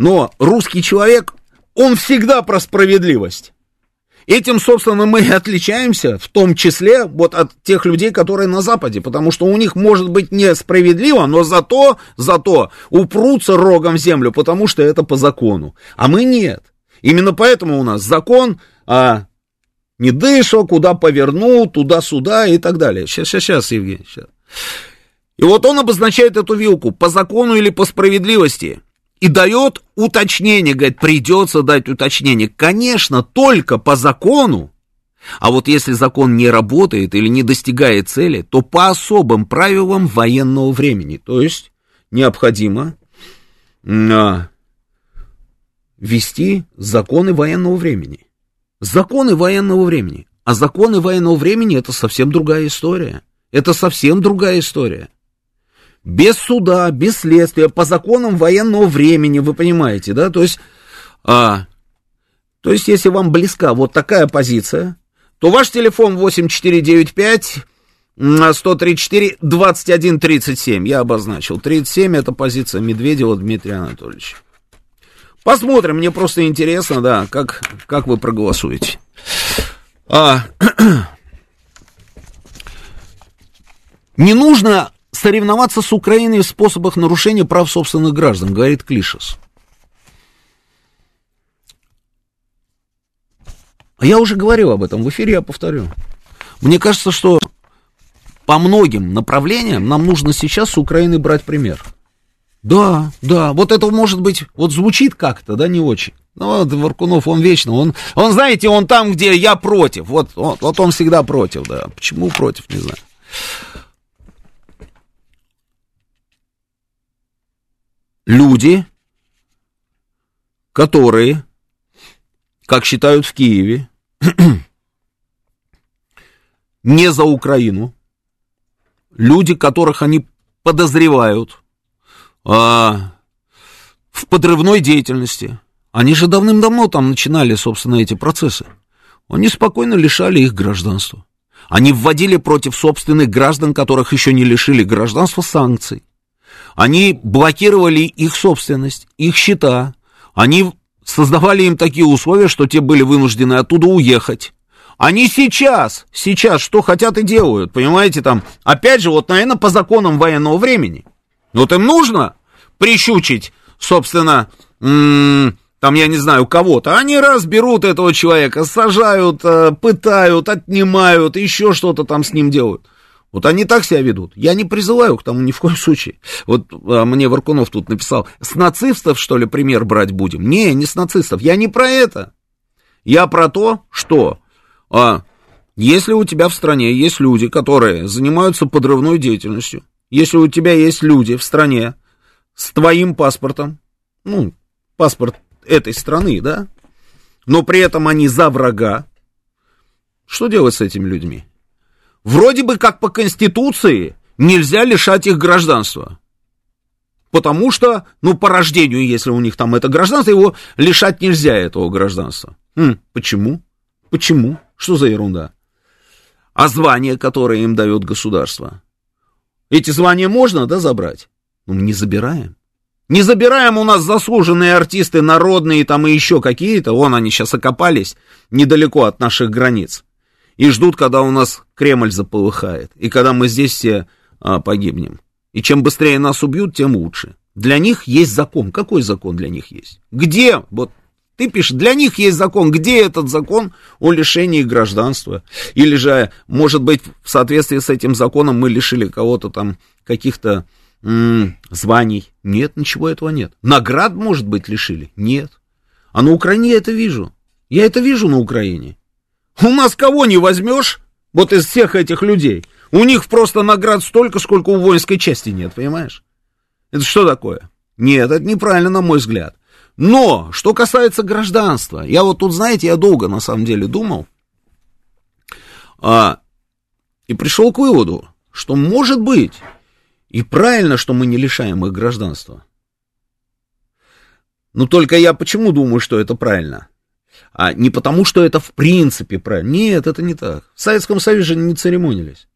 Но русский человек, он всегда про справедливость. Этим, собственно, мы и отличаемся, в том числе вот от тех людей, которые на Западе, потому что у них может быть несправедливо, но зато, зато упрутся рогом в землю, потому что это по закону. А мы нет. Именно поэтому у нас закон а, не дышал, куда повернул, туда-сюда и так далее. Сейчас, сейчас, сейчас, Евгений, сейчас. И вот он обозначает эту вилку по закону или по справедливости и дает уточнение, говорит, придется дать уточнение. Конечно, только по закону, а вот если закон не работает или не достигает цели, то по особым правилам военного времени. То есть необходимо а, ввести законы военного времени. Законы военного времени. А законы военного времени это совсем другая история. Это совсем другая история без суда, без следствия, по законам военного времени, вы понимаете, да, то есть, а, то есть, если вам близка вот такая позиция, то ваш телефон 8495 134 21 37, я обозначил, 37 это позиция Медведева Дмитрия Анатольевича. Посмотрим, мне просто интересно, да, как, как вы проголосуете. А, не нужно соревноваться с Украиной в способах нарушения прав собственных граждан, говорит Клишес. А я уже говорил об этом в эфире, я повторю. Мне кажется, что по многим направлениям нам нужно сейчас с Украины брать пример. Да, да, вот это может быть, вот звучит как-то, да, не очень. Ну, вот Варкунов, он вечно, он, он, знаете, он там, где я против, вот, вот, вот он всегда против, да. Почему против, не знаю. Люди, которые, как считают в Киеве, не за Украину, люди, которых они подозревают а, в подрывной деятельности, они же давным-давно там начинали, собственно, эти процессы. Они спокойно лишали их гражданства. Они вводили против собственных граждан, которых еще не лишили гражданства, санкций. Они блокировали их собственность, их счета. Они создавали им такие условия, что те были вынуждены оттуда уехать. Они сейчас, сейчас что хотят и делают, понимаете, там, опять же, вот, наверное, по законам военного времени. Вот им нужно прищучить, собственно, там, я не знаю, кого-то. Они раз берут этого человека, сажают, э, пытают, отнимают, еще что-то там с ним делают. Вот они так себя ведут. Я не призываю к тому ни в коем случае. Вот а, мне Варкунов тут написал, с нацистов, что ли, пример брать будем? Не, не с нацистов. Я не про это. Я про то, что а, если у тебя в стране есть люди, которые занимаются подрывной деятельностью, если у тебя есть люди в стране с твоим паспортом, ну, паспорт этой страны, да, но при этом они за врага, что делать с этими людьми? Вроде бы как по Конституции нельзя лишать их гражданства. Потому что, ну, по рождению, если у них там это гражданство, его лишать нельзя этого гражданства. М, почему? Почему? Что за ерунда? А звания, которые им дает государство? Эти звания можно, да, забрать? Ну, мы не забираем. Не забираем у нас заслуженные артисты, народные там и еще какие-то. Вон они сейчас окопались недалеко от наших границ. И ждут, когда у нас Кремль заполыхает. И когда мы здесь все а, погибнем. И чем быстрее нас убьют, тем лучше. Для них есть закон. Какой закон для них есть? Где? Вот ты пишешь, для них есть закон. Где этот закон о лишении гражданства? Или же, может быть, в соответствии с этим законом мы лишили кого-то там каких-то м- званий. Нет, ничего этого нет. Наград, может быть, лишили? Нет. А на Украине я это вижу. Я это вижу на Украине. У нас кого не возьмешь, вот из всех этих людей, у них просто наград столько, сколько у воинской части нет, понимаешь? Это что такое? Нет, это неправильно, на мой взгляд. Но, что касается гражданства, я вот тут, знаете, я долго на самом деле думал, а, и пришел к выводу, что может быть, и правильно, что мы не лишаем их гражданства. Но только я почему думаю, что это правильно? А не потому, что это в принципе правильно. Нет, это не так. В Советском Союзе не церемонились.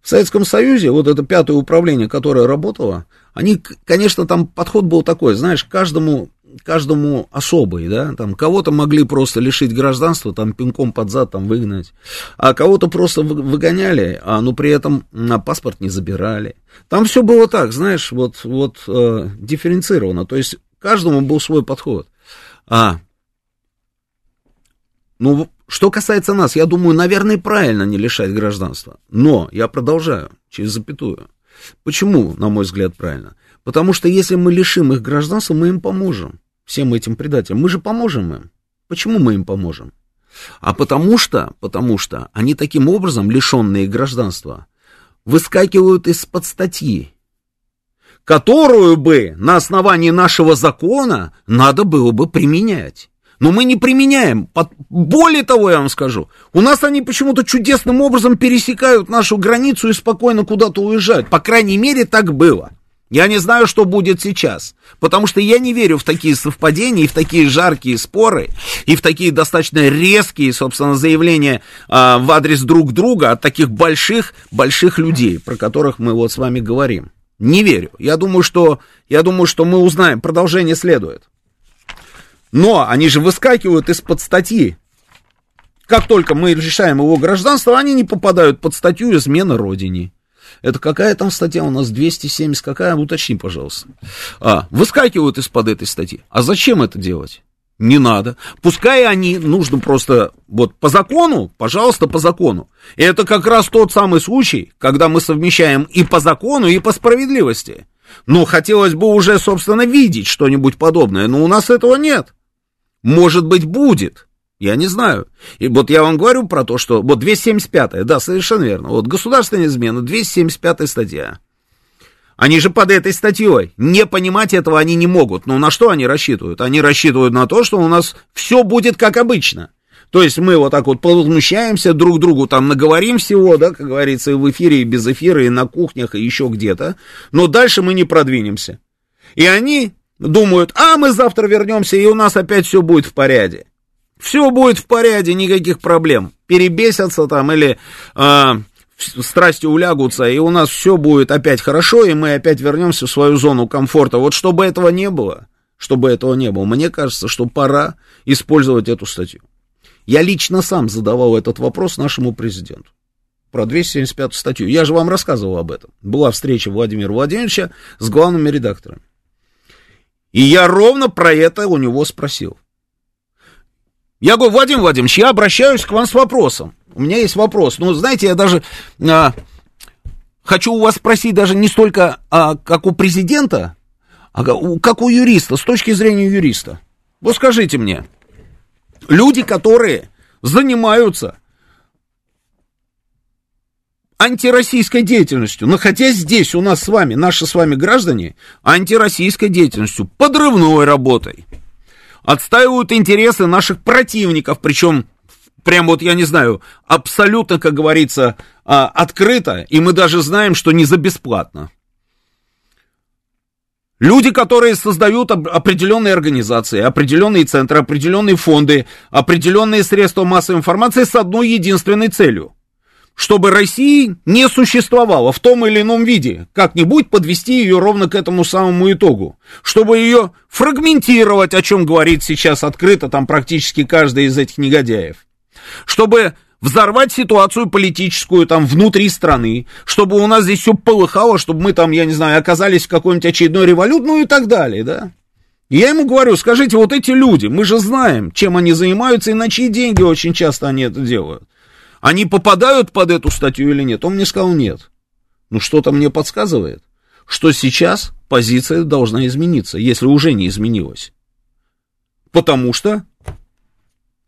В Советском Союзе, вот это пятое управление, которое работало, они, конечно, там подход был такой, знаешь, каждому, каждому особый, да, там кого-то могли просто лишить гражданства, там пинком под зад там выгнать, а кого-то просто выгоняли, а, но при этом на паспорт не забирали. Там все было так, знаешь, вот, вот э, дифференцировано, то есть каждому был свой подход. А, ну, что касается нас, я думаю, наверное, правильно не лишать гражданства. Но я продолжаю через запятую. Почему, на мой взгляд, правильно? Потому что если мы лишим их гражданства, мы им поможем. Всем этим предателям. Мы же поможем им. Почему мы им поможем? А потому что, потому что они таким образом, лишенные гражданства, выскакивают из-под статьи, которую бы на основании нашего закона надо было бы применять. Но мы не применяем. Более того, я вам скажу, у нас они почему-то чудесным образом пересекают нашу границу и спокойно куда-то уезжают. По крайней мере, так было. Я не знаю, что будет сейчас, потому что я не верю в такие совпадения и в такие жаркие споры, и в такие достаточно резкие, собственно, заявления а, в адрес друг друга от таких больших, больших людей, про которых мы вот с вами говорим. Не верю. Я думаю, что, я думаю, что мы узнаем. Продолжение следует. Но они же выскакивают из-под статьи. Как только мы решаем его гражданство, они не попадают под статью измена родине. Это какая там статья у нас? 270 какая? Уточни, пожалуйста. А, выскакивают из-под этой статьи. А зачем это делать? Не надо. Пускай они, нужно просто, вот по закону, пожалуйста, по закону. И это как раз тот самый случай, когда мы совмещаем и по закону, и по справедливости. Но хотелось бы уже, собственно, видеть что-нибудь подобное, но у нас этого нет. Может быть, будет. Я не знаю. И вот я вам говорю про то, что... Вот 275-я, да, совершенно верно. Вот государственная измена, 275-я статья. Они же под этой статьей. Не понимать этого они не могут. Но на что они рассчитывают? Они рассчитывают на то, что у нас все будет как обычно. То есть мы вот так вот возмущаемся, друг другу там наговорим всего, да, как говорится, и в эфире, и без эфира, и на кухнях, и еще где-то. Но дальше мы не продвинемся. И они думают, а мы завтра вернемся, и у нас опять все будет в порядке. Все будет в порядке, никаких проблем. Перебесятся там или э, страсти улягутся, и у нас все будет опять хорошо, и мы опять вернемся в свою зону комфорта. Вот чтобы этого не было, чтобы этого не было, мне кажется, что пора использовать эту статью. Я лично сам задавал этот вопрос нашему президенту про 275 статью. Я же вам рассказывал об этом. Была встреча Владимира Владимировича с главными редакторами. И я ровно про это у него спросил. Я говорю, Владимир Владимирович, я обращаюсь к вам с вопросом. У меня есть вопрос. Ну, знаете, я даже а, хочу у вас спросить даже не столько, а, как у президента, а как у юриста, с точки зрения юриста. Вот скажите мне, люди, которые занимаются антироссийской деятельностью, находясь здесь у нас с вами, наши с вами граждане, антироссийской деятельностью, подрывной работой, отстаивают интересы наших противников, причем прям вот, я не знаю, абсолютно, как говорится, а, открыто, и мы даже знаем, что не за бесплатно. Люди, которые создают определенные организации, определенные центры, определенные фонды, определенные средства массовой информации с одной единственной целью. Чтобы России не существовало в том или ином виде, как-нибудь подвести ее ровно к этому самому итогу. Чтобы ее фрагментировать, о чем говорит сейчас открыто там практически каждый из этих негодяев. Чтобы взорвать ситуацию политическую там внутри страны, чтобы у нас здесь все полыхало, чтобы мы там, я не знаю, оказались в какой-нибудь очередной революции, ну и так далее, да. я ему говорю, скажите, вот эти люди, мы же знаем, чем они занимаются и на чьи деньги очень часто они это делают. Они попадают под эту статью или нет? Он мне сказал нет. Ну что-то мне подсказывает, что сейчас позиция должна измениться, если уже не изменилась. Потому что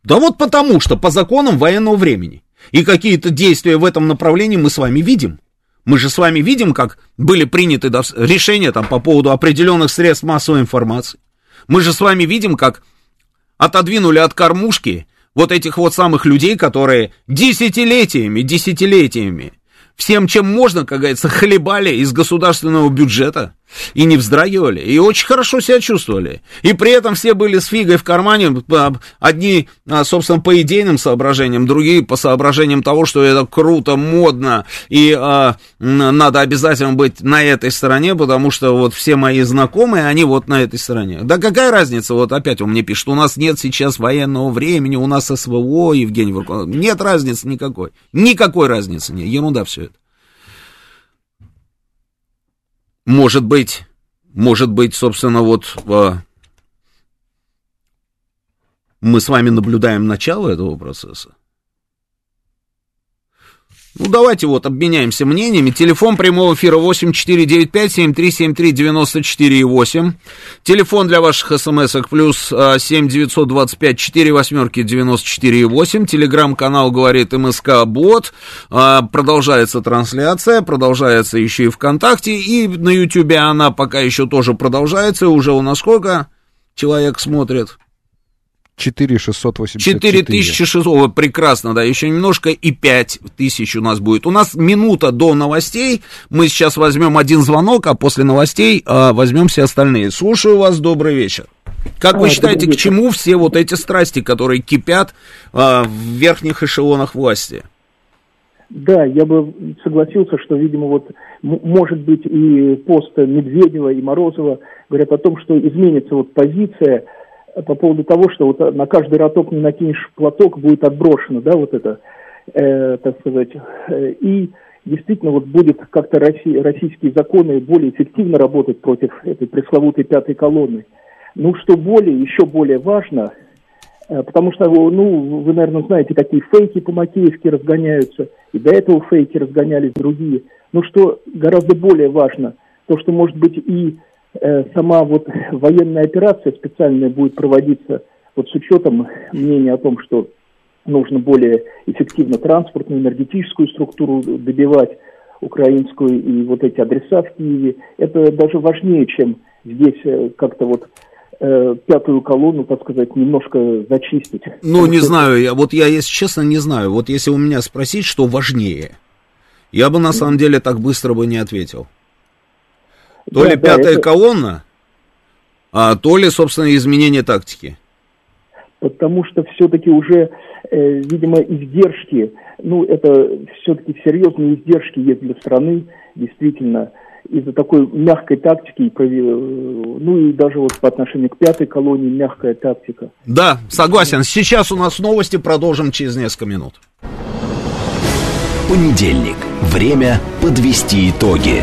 да вот потому что по законам военного времени. И какие-то действия в этом направлении мы с вами видим. Мы же с вами видим, как были приняты решения там, по поводу определенных средств массовой информации. Мы же с вами видим, как отодвинули от кормушки вот этих вот самых людей, которые десятилетиями, десятилетиями всем, чем можно, как говорится, хлебали из государственного бюджета и не вздрагивали, и очень хорошо себя чувствовали. И при этом все были с фигой в кармане, одни, а, собственно, по идейным соображениям, другие по соображениям того, что это круто, модно, и а, надо обязательно быть на этой стороне, потому что вот все мои знакомые, они вот на этой стороне. Да какая разница, вот опять он мне пишет, у нас нет сейчас военного времени, у нас СВО, Евгений Варкунов. Нет разницы никакой, никакой разницы нет, ерунда все это. Может быть, может быть, собственно, вот а, мы с вами наблюдаем начало этого процесса. Ну, давайте вот обменяемся мнениями. Телефон прямого эфира 8495-7373-94,8. Телефон для ваших смс-ок плюс 7925 4 восьмерки 94,8. Телеграм-канал говорит МСК Бот. А, продолжается трансляция, продолжается еще и ВКонтакте. И на Ютубе она пока еще тоже продолжается. Уже у нас сколько человек смотрит? 4684. 4600, прекрасно, да, еще немножко и 5000 у нас будет. У нас минута до новостей, мы сейчас возьмем один звонок, а после новостей а, возьмем все остальные. Слушаю вас, добрый вечер. Как а, вы считаете, к чему все вот эти страсти, которые кипят а, в верхних эшелонах власти? Да, я бы согласился, что, видимо, вот может быть и пост Медведева и Морозова говорят о том, что изменится вот позиция по поводу того, что вот на каждый роток не накинешь платок, будет отброшено, да, вот это, э, так сказать. Э, и действительно вот будет как-то Россия, российские законы более эффективно работать против этой пресловутой пятой колонны. Ну, что более, еще более важно, э, потому что, ну, вы, наверное, знаете, какие фейки по-макеевски разгоняются, и до этого фейки разгонялись другие. Ну, что гораздо более важно, то, что, может быть, и сама вот военная операция специальная будет проводиться вот с учетом мнения о том, что нужно более эффективно транспортную, энергетическую структуру добивать украинскую и вот эти адреса в Киеве, это даже важнее, чем здесь э, как-то вот э, пятую колонну, так сказать, немножко зачистить. Ну, не знаю, я, вот я, если честно, не знаю. Вот если у меня спросить, что важнее, я бы на самом деле так быстро бы не ответил. То да, ли да, пятая это... колонна, а то ли, собственно, изменение тактики. Потому что все-таки уже, э, видимо, издержки, ну, это все-таки серьезные издержки есть для страны, действительно, из-за такой мягкой тактики, э, ну и даже вот по отношению к пятой колонии мягкая тактика. Да, согласен. Сейчас у нас новости, продолжим через несколько минут. Понедельник. Время подвести итоги.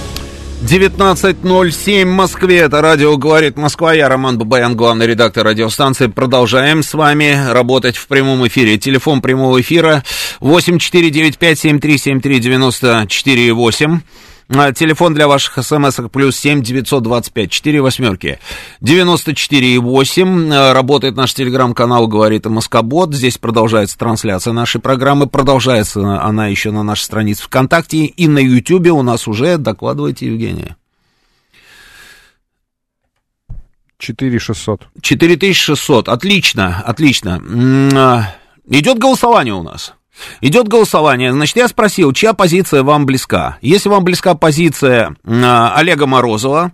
19.07 в Москве. Это радио «Говорит Москва». Я Роман Бабаян, главный редактор радиостанции. Продолжаем с вами работать в прямом эфире. Телефон прямого эфира 8495-7373-94-8. А, телефон для ваших смс плюс 7 925 4 восьмерки 94 и 8. А, работает наш телеграм-канал «Говорит Москобот». Здесь продолжается трансляция нашей программы. Продолжается она еще на нашей странице ВКонтакте. И на Ютьюбе у нас уже, докладывайте, Евгения. 4600. 4600. Отлично, отлично. А, идет голосование у нас. Идет голосование. Значит, я спросил, чья позиция вам близка. Если вам близка позиция э, Олега Морозова,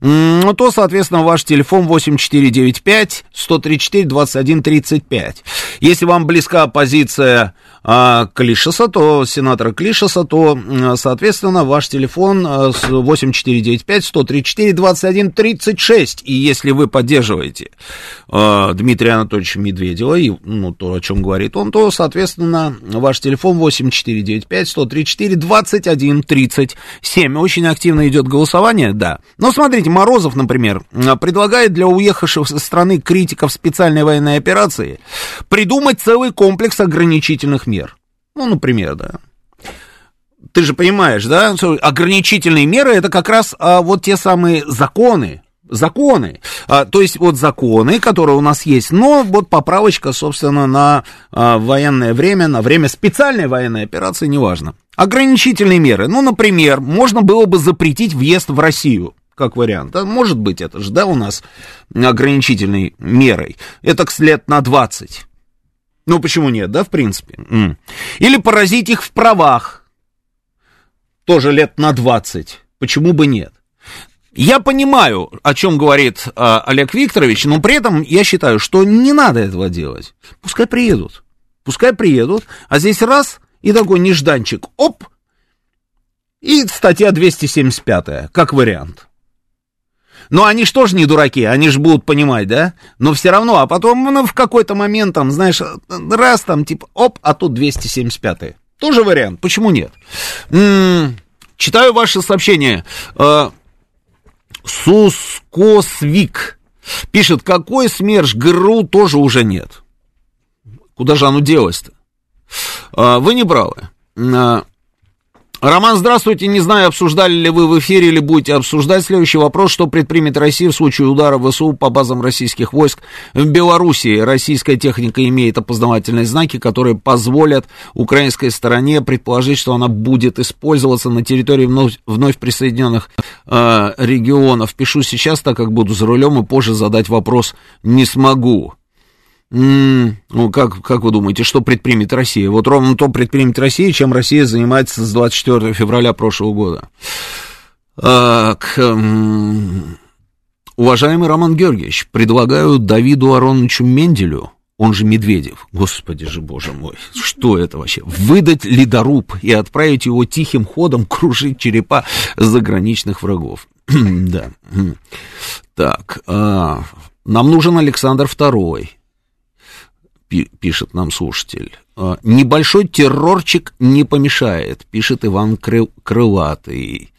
ну, то, соответственно, ваш телефон 8495 134 21 35. Если вам близка позиция Клишеса, то сенатора Клишеса, то, соответственно, ваш телефон 8495 134 21 36. И если вы поддерживаете а, Дмитрия Анатольевича Медведева, и, ну, то, о чем говорит он, то, соответственно, ваш телефон 8495 134 21 37. Очень активно идет голосование, да. Но смотрите, Морозов, например, предлагает для уехавших со страны критиков специальной военной операции придумать целый комплекс ограничительных. Ну, например, да. Ты же понимаешь, да, ограничительные меры это как раз а, вот те самые законы, законы. А, то есть вот законы, которые у нас есть, но вот поправочка, собственно, на а, военное время, на время специальной военной операции, неважно. Ограничительные меры. Ну, например, можно было бы запретить въезд в Россию как вариант. Да, может быть, это же, да, у нас ограничительной мерой. Это к лет на 20. Ну, почему нет, да, в принципе? Или поразить их в правах. Тоже лет на 20. Почему бы нет? Я понимаю, о чем говорит а, Олег Викторович, но при этом я считаю, что не надо этого делать. Пускай приедут. Пускай приедут, а здесь раз и такой нежданчик, оп, и статья 275, как вариант. Но они же тоже не дураки, они же будут понимать, да? Но все равно, а потом ну, в какой-то момент там, знаешь, раз там, типа, оп, а тут 275 Тоже вариант, почему нет? М-м, читаю ваше сообщение. Э, Сускосвик пишет, какой СМЕРШ ГРУ тоже уже нет. Куда же оно делось-то? Э, вы не правы. Роман, здравствуйте. Не знаю, обсуждали ли вы в эфире или будете обсуждать. Следующий вопрос. Что предпримет Россия в случае удара ВСУ по базам российских войск в Белоруссии? Российская техника имеет опознавательные знаки, которые позволят украинской стороне предположить, что она будет использоваться на территории вновь, вновь присоединенных э, регионов. Пишу сейчас, так как буду за рулем, и позже задать вопрос не смогу. Ну, как, как вы думаете, что предпримет Россия? Вот ровно то предпримет Россия, чем Россия занимается с 24 февраля прошлого года. Так, уважаемый Роман Георгиевич, предлагаю Давиду Ароновичу Менделю, он же Медведев, господи же, боже мой, что это вообще, выдать ледоруб и отправить его тихим ходом кружить черепа заграничных врагов. да. Так, а, нам нужен Александр Второй пишет нам слушатель. «А, Небольшой террорчик не помешает, пишет Иван Крылатый.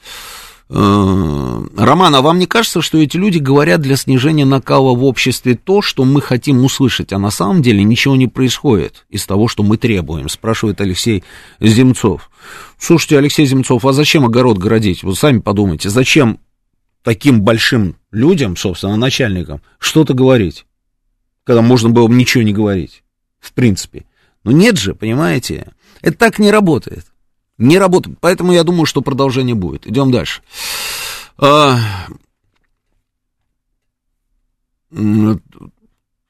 «А, Роман, а вам не кажется, что эти люди говорят для снижения накала в обществе то, что мы хотим услышать, а на самом деле ничего не происходит из того, что мы требуем, спрашивает Алексей Земцов. Слушайте, Алексей Земцов, а зачем огород городить? Вы сами подумайте, зачем таким большим людям, собственно, начальникам, что-то говорить? Когда можно было бы ничего не говорить, в принципе. Но нет же, понимаете, это так не работает. Не работает. Поэтому я думаю, что продолжение будет. Идем дальше. А...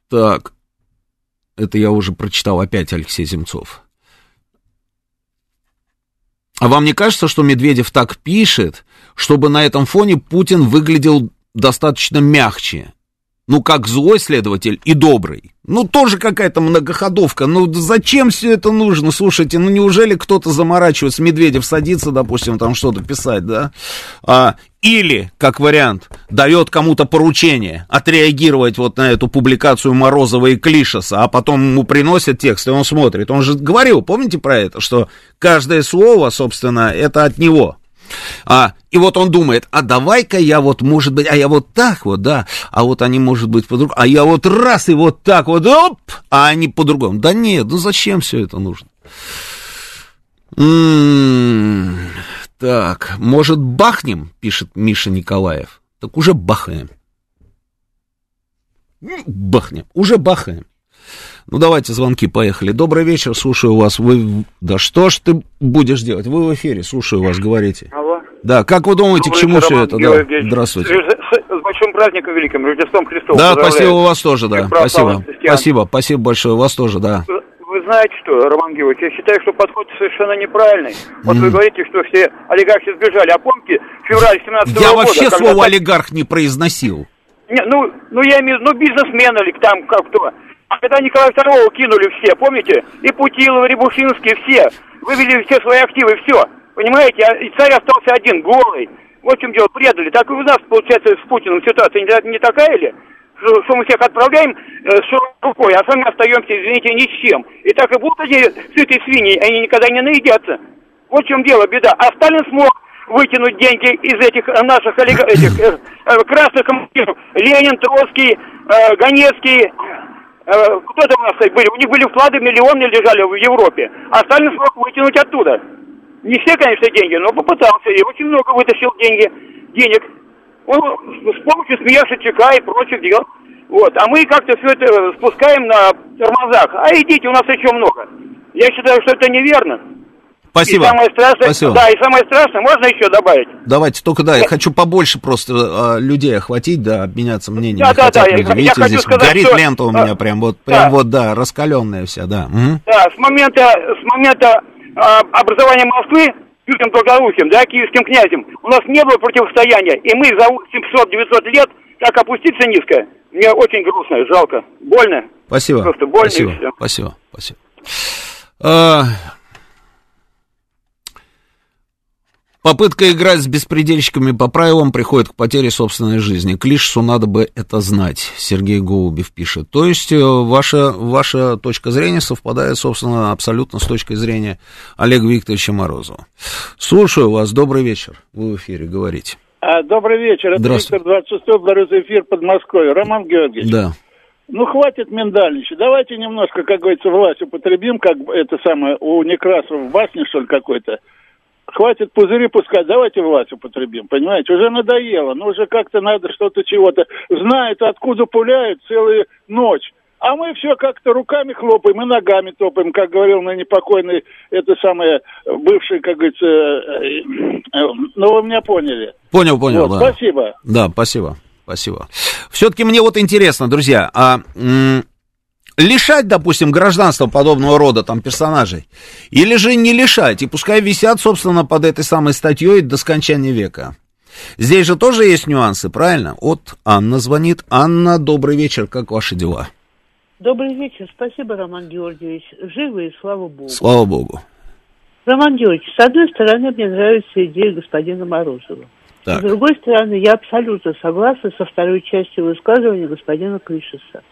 Так, это я уже прочитал опять Алексей Земцов. А вам не кажется, что Медведев так пишет, чтобы на этом фоне Путин выглядел достаточно мягче? Ну, как злой следователь и добрый. Ну, тоже какая-то многоходовка. Ну, зачем все это нужно? Слушайте, ну, неужели кто-то заморачивается, Медведев садится, допустим, там что-то писать, да? А, или, как вариант, дает кому-то поручение отреагировать вот на эту публикацию Морозова и Клишеса, а потом ему приносят текст, и он смотрит. Он же говорил, помните про это, что каждое слово, собственно, это от него. А, и вот он думает, а давай-ка я вот, может быть, а я вот так вот, да, а вот они, может быть, по-другому, а я вот раз и вот так вот, оп, а они по-другому. Да нет, ну зачем все это нужно? М-м-м, Так, может, бахнем, пишет Миша Николаев. Так уже бахаем. Бахнем, уже бахаем. Ну, давайте звонки, поехали. Добрый вечер, слушаю вас. Вы... Да что ж ты будешь делать? Вы в эфире, слушаю вас, говорите. Да, как вы думаете, Добрый к чему все это? Да, здравствуйте. С, с- с большим праздником великим, Рождеством Христовым. Да, спасибо у вас тоже, да. Спасибо. Спасибо, спасибо большое. У вас тоже, да. Вы- знаете что, Роман Георгиевич, я считаю, что подход совершенно неправильный. Вот вы говорите, что все олигархи сбежали, а помните, февраль 17 Я года... вообще когда слово так- олигарх не произносил. Не, ну, ну, я имею в виду, ну, бизнесмен или там как кто. А когда Николая II кинули все, помните? И Путилов, и Рябушинский, все. Вывели все свои активы, все. Понимаете? А- И царь остался один, голый. Вот в чем дело, предали. Так и у нас, получается, с Путиным ситуация не, такая ли? Что, что мы всех отправляем э, с рукой, а сами остаемся, извините, ни с чем. И так и будут эти сытые свиньи, они никогда не наедятся. Вот в чем дело, беда. А Сталин смог вытянуть деньги из этих э, наших олига- этих, э, э, красных коммунистов. Ленин, Троцкий, э, Ганецкий, э, кто там у нас были? У них были вклады, миллионы лежали в Европе. А Сталин смог вытянуть оттуда. Не все, конечно, деньги, но попытался. И очень много вытащил деньги, денег. Он с помощью СМЕШа, ЧК и прочих дел. Вот. А мы как-то все это спускаем на тормозах. А идите, у нас еще много. Я считаю, что это неверно. Спасибо. И самое страшное, Спасибо. да, и самое страшное, можно еще добавить? Давайте только, да, я хочу побольше просто а, людей охватить, да, обменяться мнениями. Да, да, хотят да, я- люди. я Видите, хочу здесь сказать, горит что- лента у а, меня прям вот, прям да. вот, да, раскаленная вся, да. Мгм. Да, с момента, с момента образования Москвы Юрием Долгоруким, да, киевским князем, у нас не было противостояния, и мы за 700-900 лет так опуститься низко, мне очень грустно, жалко, больно. Спасибо. Просто больно и спасибо, всё. спасибо, спасибо. А, Попытка играть с беспредельщиками по правилам приходит к потере собственной жизни. К Лишсу надо бы это знать, Сергей Голубев пишет. То есть э, ваша, ваша точка зрения совпадает, собственно, абсолютно с точкой зрения Олега Викторовича Морозова. Слушаю вас, добрый вечер. Вы в эфире, говорите. А, добрый вечер. Это. Виктор 26 благодарю за эфир Подмосковье. Роман Георгиевич. Да. Ну, хватит миндальничать. Давайте немножко, как говорится, власть употребим, как это самое, у Некрасова в басне, что ли, какой-то. Хватит пузыри пускать, давайте власть употребим, понимаете? Уже надоело, ну уже как-то надо что-то чего-то. Знают, откуда пуляют целую ночь. А мы все как-то руками хлопаем и ногами топаем, как говорил на непокойный, это самое, бывший, как говорится, э, э, ну вы меня поняли. Понял, понял, Вот, да. Спасибо. Да, спасибо, спасибо. Все-таки мне вот интересно, друзья, а м, лишать, допустим, гражданства подобного рода там персонажей, или же не лишать, и пускай висят, собственно, под этой самой статьей до скончания века. Здесь же тоже есть нюансы, правильно? Вот Анна звонит. Анна, добрый вечер, как ваши дела? Добрый вечер. Спасибо, Роман Георгиевич. Живы и слава Богу. Слава богу. Роман Георгиевич, с одной стороны, мне нравится идея господина Морозова. Так, С другой стороны, я абсолютно согласна со второй частью высказывания господина Клишеса.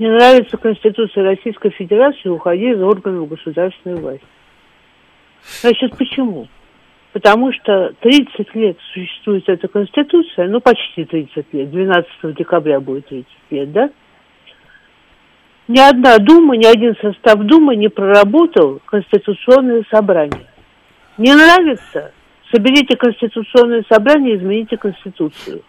Не нравится Конституция Российской Федерации, уходи из органов государственной власти. Значит, почему? Потому что 30 лет существует эта Конституция, ну, почти 30 лет, 12 декабря будет 30 лет, да? Ни одна Дума, ни один состав Думы не проработал Конституционное собрание. Не нравится? Соберите Конституционное собрание измените Конституцию.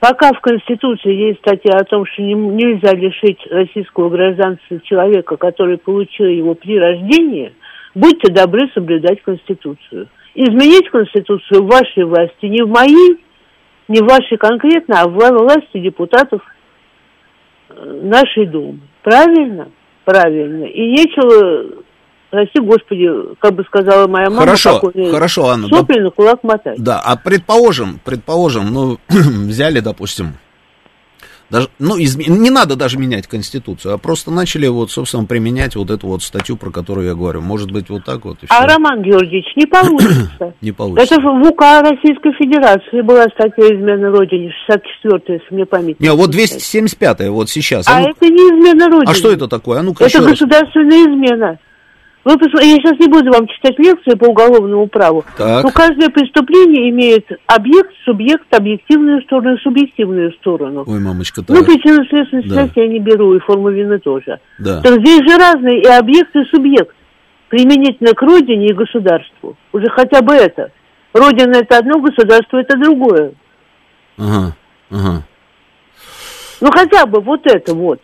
Пока в Конституции есть статья о том, что не- нельзя лишить российского гражданства человека, который получил его при рождении, будьте добры соблюдать Конституцию. Изменить Конституцию в вашей власти, не в моей, не в вашей конкретно, а в власти депутатов э, нашей Думы. Правильно? Правильно. И нечего, прости господи, как бы сказала моя мама, Хорошо, покойная, хорошо, Анна, да- сопли на кулак мотать. Да, а предположим, предположим, ну, взяли, допустим, даже, ну, изме- не надо даже менять Конституцию, а просто начали вот, собственно, применять вот эту вот статью, про которую я говорю. Может быть, вот так вот и А, всё. Роман Георгиевич, не получится. Не получится. Это в УК Российской Федерации была статья измены Родине, 64-я, если мне память Не, вот изменяет. 275-я, вот сейчас. А, А ну- это не измена Родине. а что это такое? А ну-ка Это еще раз. государственная измена. Вы посмотри- я сейчас не буду вам читать лекции по уголовному праву. Так. Но каждое преступление имеет объект, субъект, объективную сторону и субъективную сторону. Ой, мамочка, Ну, так. причинно-следственную Да. связь я не беру, и форму вины тоже. Да. Так здесь же разные и объект, и субъект. применительно к родине и государству. Уже хотя бы это. Родина это одно, государство это другое. Ага, ага. Ну хотя бы вот это вот.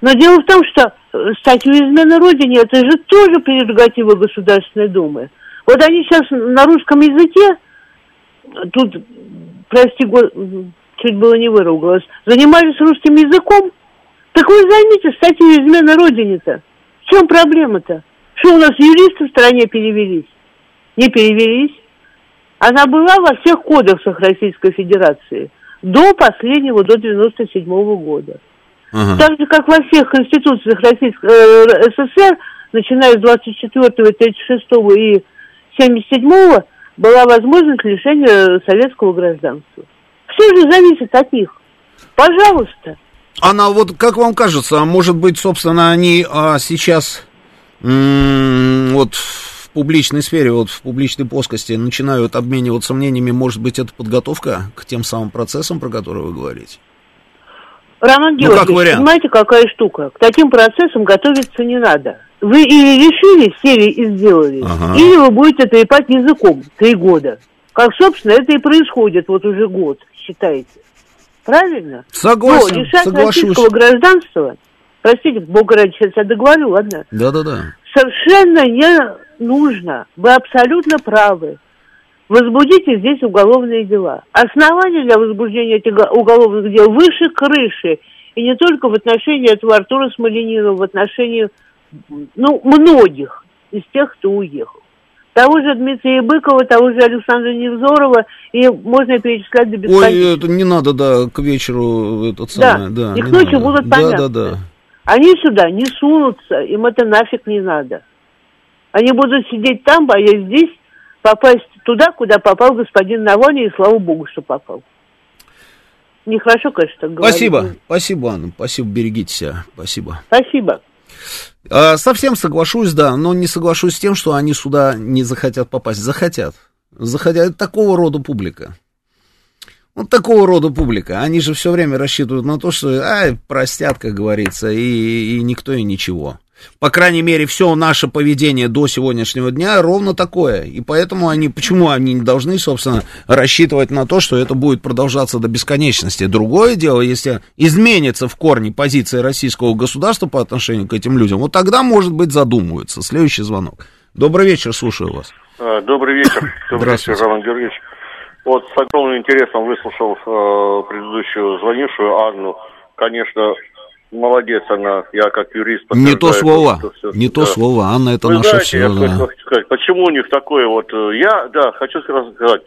Но дело в том, что статью измены Родине, это же тоже прерогатива Государственной Думы. Вот они сейчас на русском языке, тут, прости, чуть было не выругалась, занимались русским языком, так вы займите статью измены Родине-то. В чем проблема-то? Что у нас юристы в стране перевелись? Не перевелись. Она была во всех кодексах Российской Федерации до последнего, до 97 -го года. Ага. Так же, как во всех конституциях Российской э, СССР, начиная с 24, 36 и 77 была возможность лишения советского гражданства. Все же зависит от них. Пожалуйста. Она вот, как вам кажется, а может быть, собственно, они а, сейчас вот в публичной сфере, вот в публичной плоскости начинают обмениваться мнениями, может быть, это подготовка к тем самым процессам, про которые вы говорите? Роман ну, Георгиевич, как понимаете, какая штука? К таким процессам готовиться не надо. Вы или решили, сели и сделали, ага. или вы будете трепать языком три года. Как, собственно, это и происходит вот уже год, считаете. Правильно? Согласен, Но лишать соглашусь. российского гражданства, простите, бога ради, сейчас я договорю, ладно? Да-да-да. Совершенно не нужно. Вы абсолютно правы. Возбудите здесь уголовные дела. Основания для возбуждения этих уголовных дел выше крыши. И не только в отношении этого Артура Смоленина, в отношении, ну, многих из тех, кто уехал. Того же Дмитрия Быкова, того же Александра Невзорова, и можно перечислять до бесконечности. Ой, это не надо, да, к вечеру этот самый, да. да их ночью надо. будут понятны. Да, да, да. Они сюда не сунутся, им это нафиг не надо. Они будут сидеть там, а я здесь попасть туда, куда попал господин Навальный, и слава богу, что попал. Нехорошо, конечно, так говорить. Спасибо, спасибо, Анна, спасибо, берегите себя, спасибо. Спасибо. А, совсем соглашусь, да, но не соглашусь с тем, что они сюда не захотят попасть. Захотят. Захотят. Такого рода публика. Вот такого рода публика. Они же все время рассчитывают на то, что, ай, простят, как говорится, и, и никто и ничего. По крайней мере, все наше поведение до сегодняшнего дня ровно такое. И поэтому они, почему они не должны, собственно, рассчитывать на то, что это будет продолжаться до бесконечности. Другое дело, если изменится в корне позиция российского государства по отношению к этим людям, вот тогда, может быть, задумываются. Следующий звонок. Добрый вечер, слушаю вас. А, добрый вечер. Добрый вечер, Роман Георгиевич. Вот с огромным интересом выслушал э, предыдущую звонившую Анну. Конечно, молодец она, я как юрист... Не то слово, все, не да. то слово, Анна это Вы наша знаете, все. Я да. хочу сказать, почему у них такое вот... Э, я, да, хочу сказать,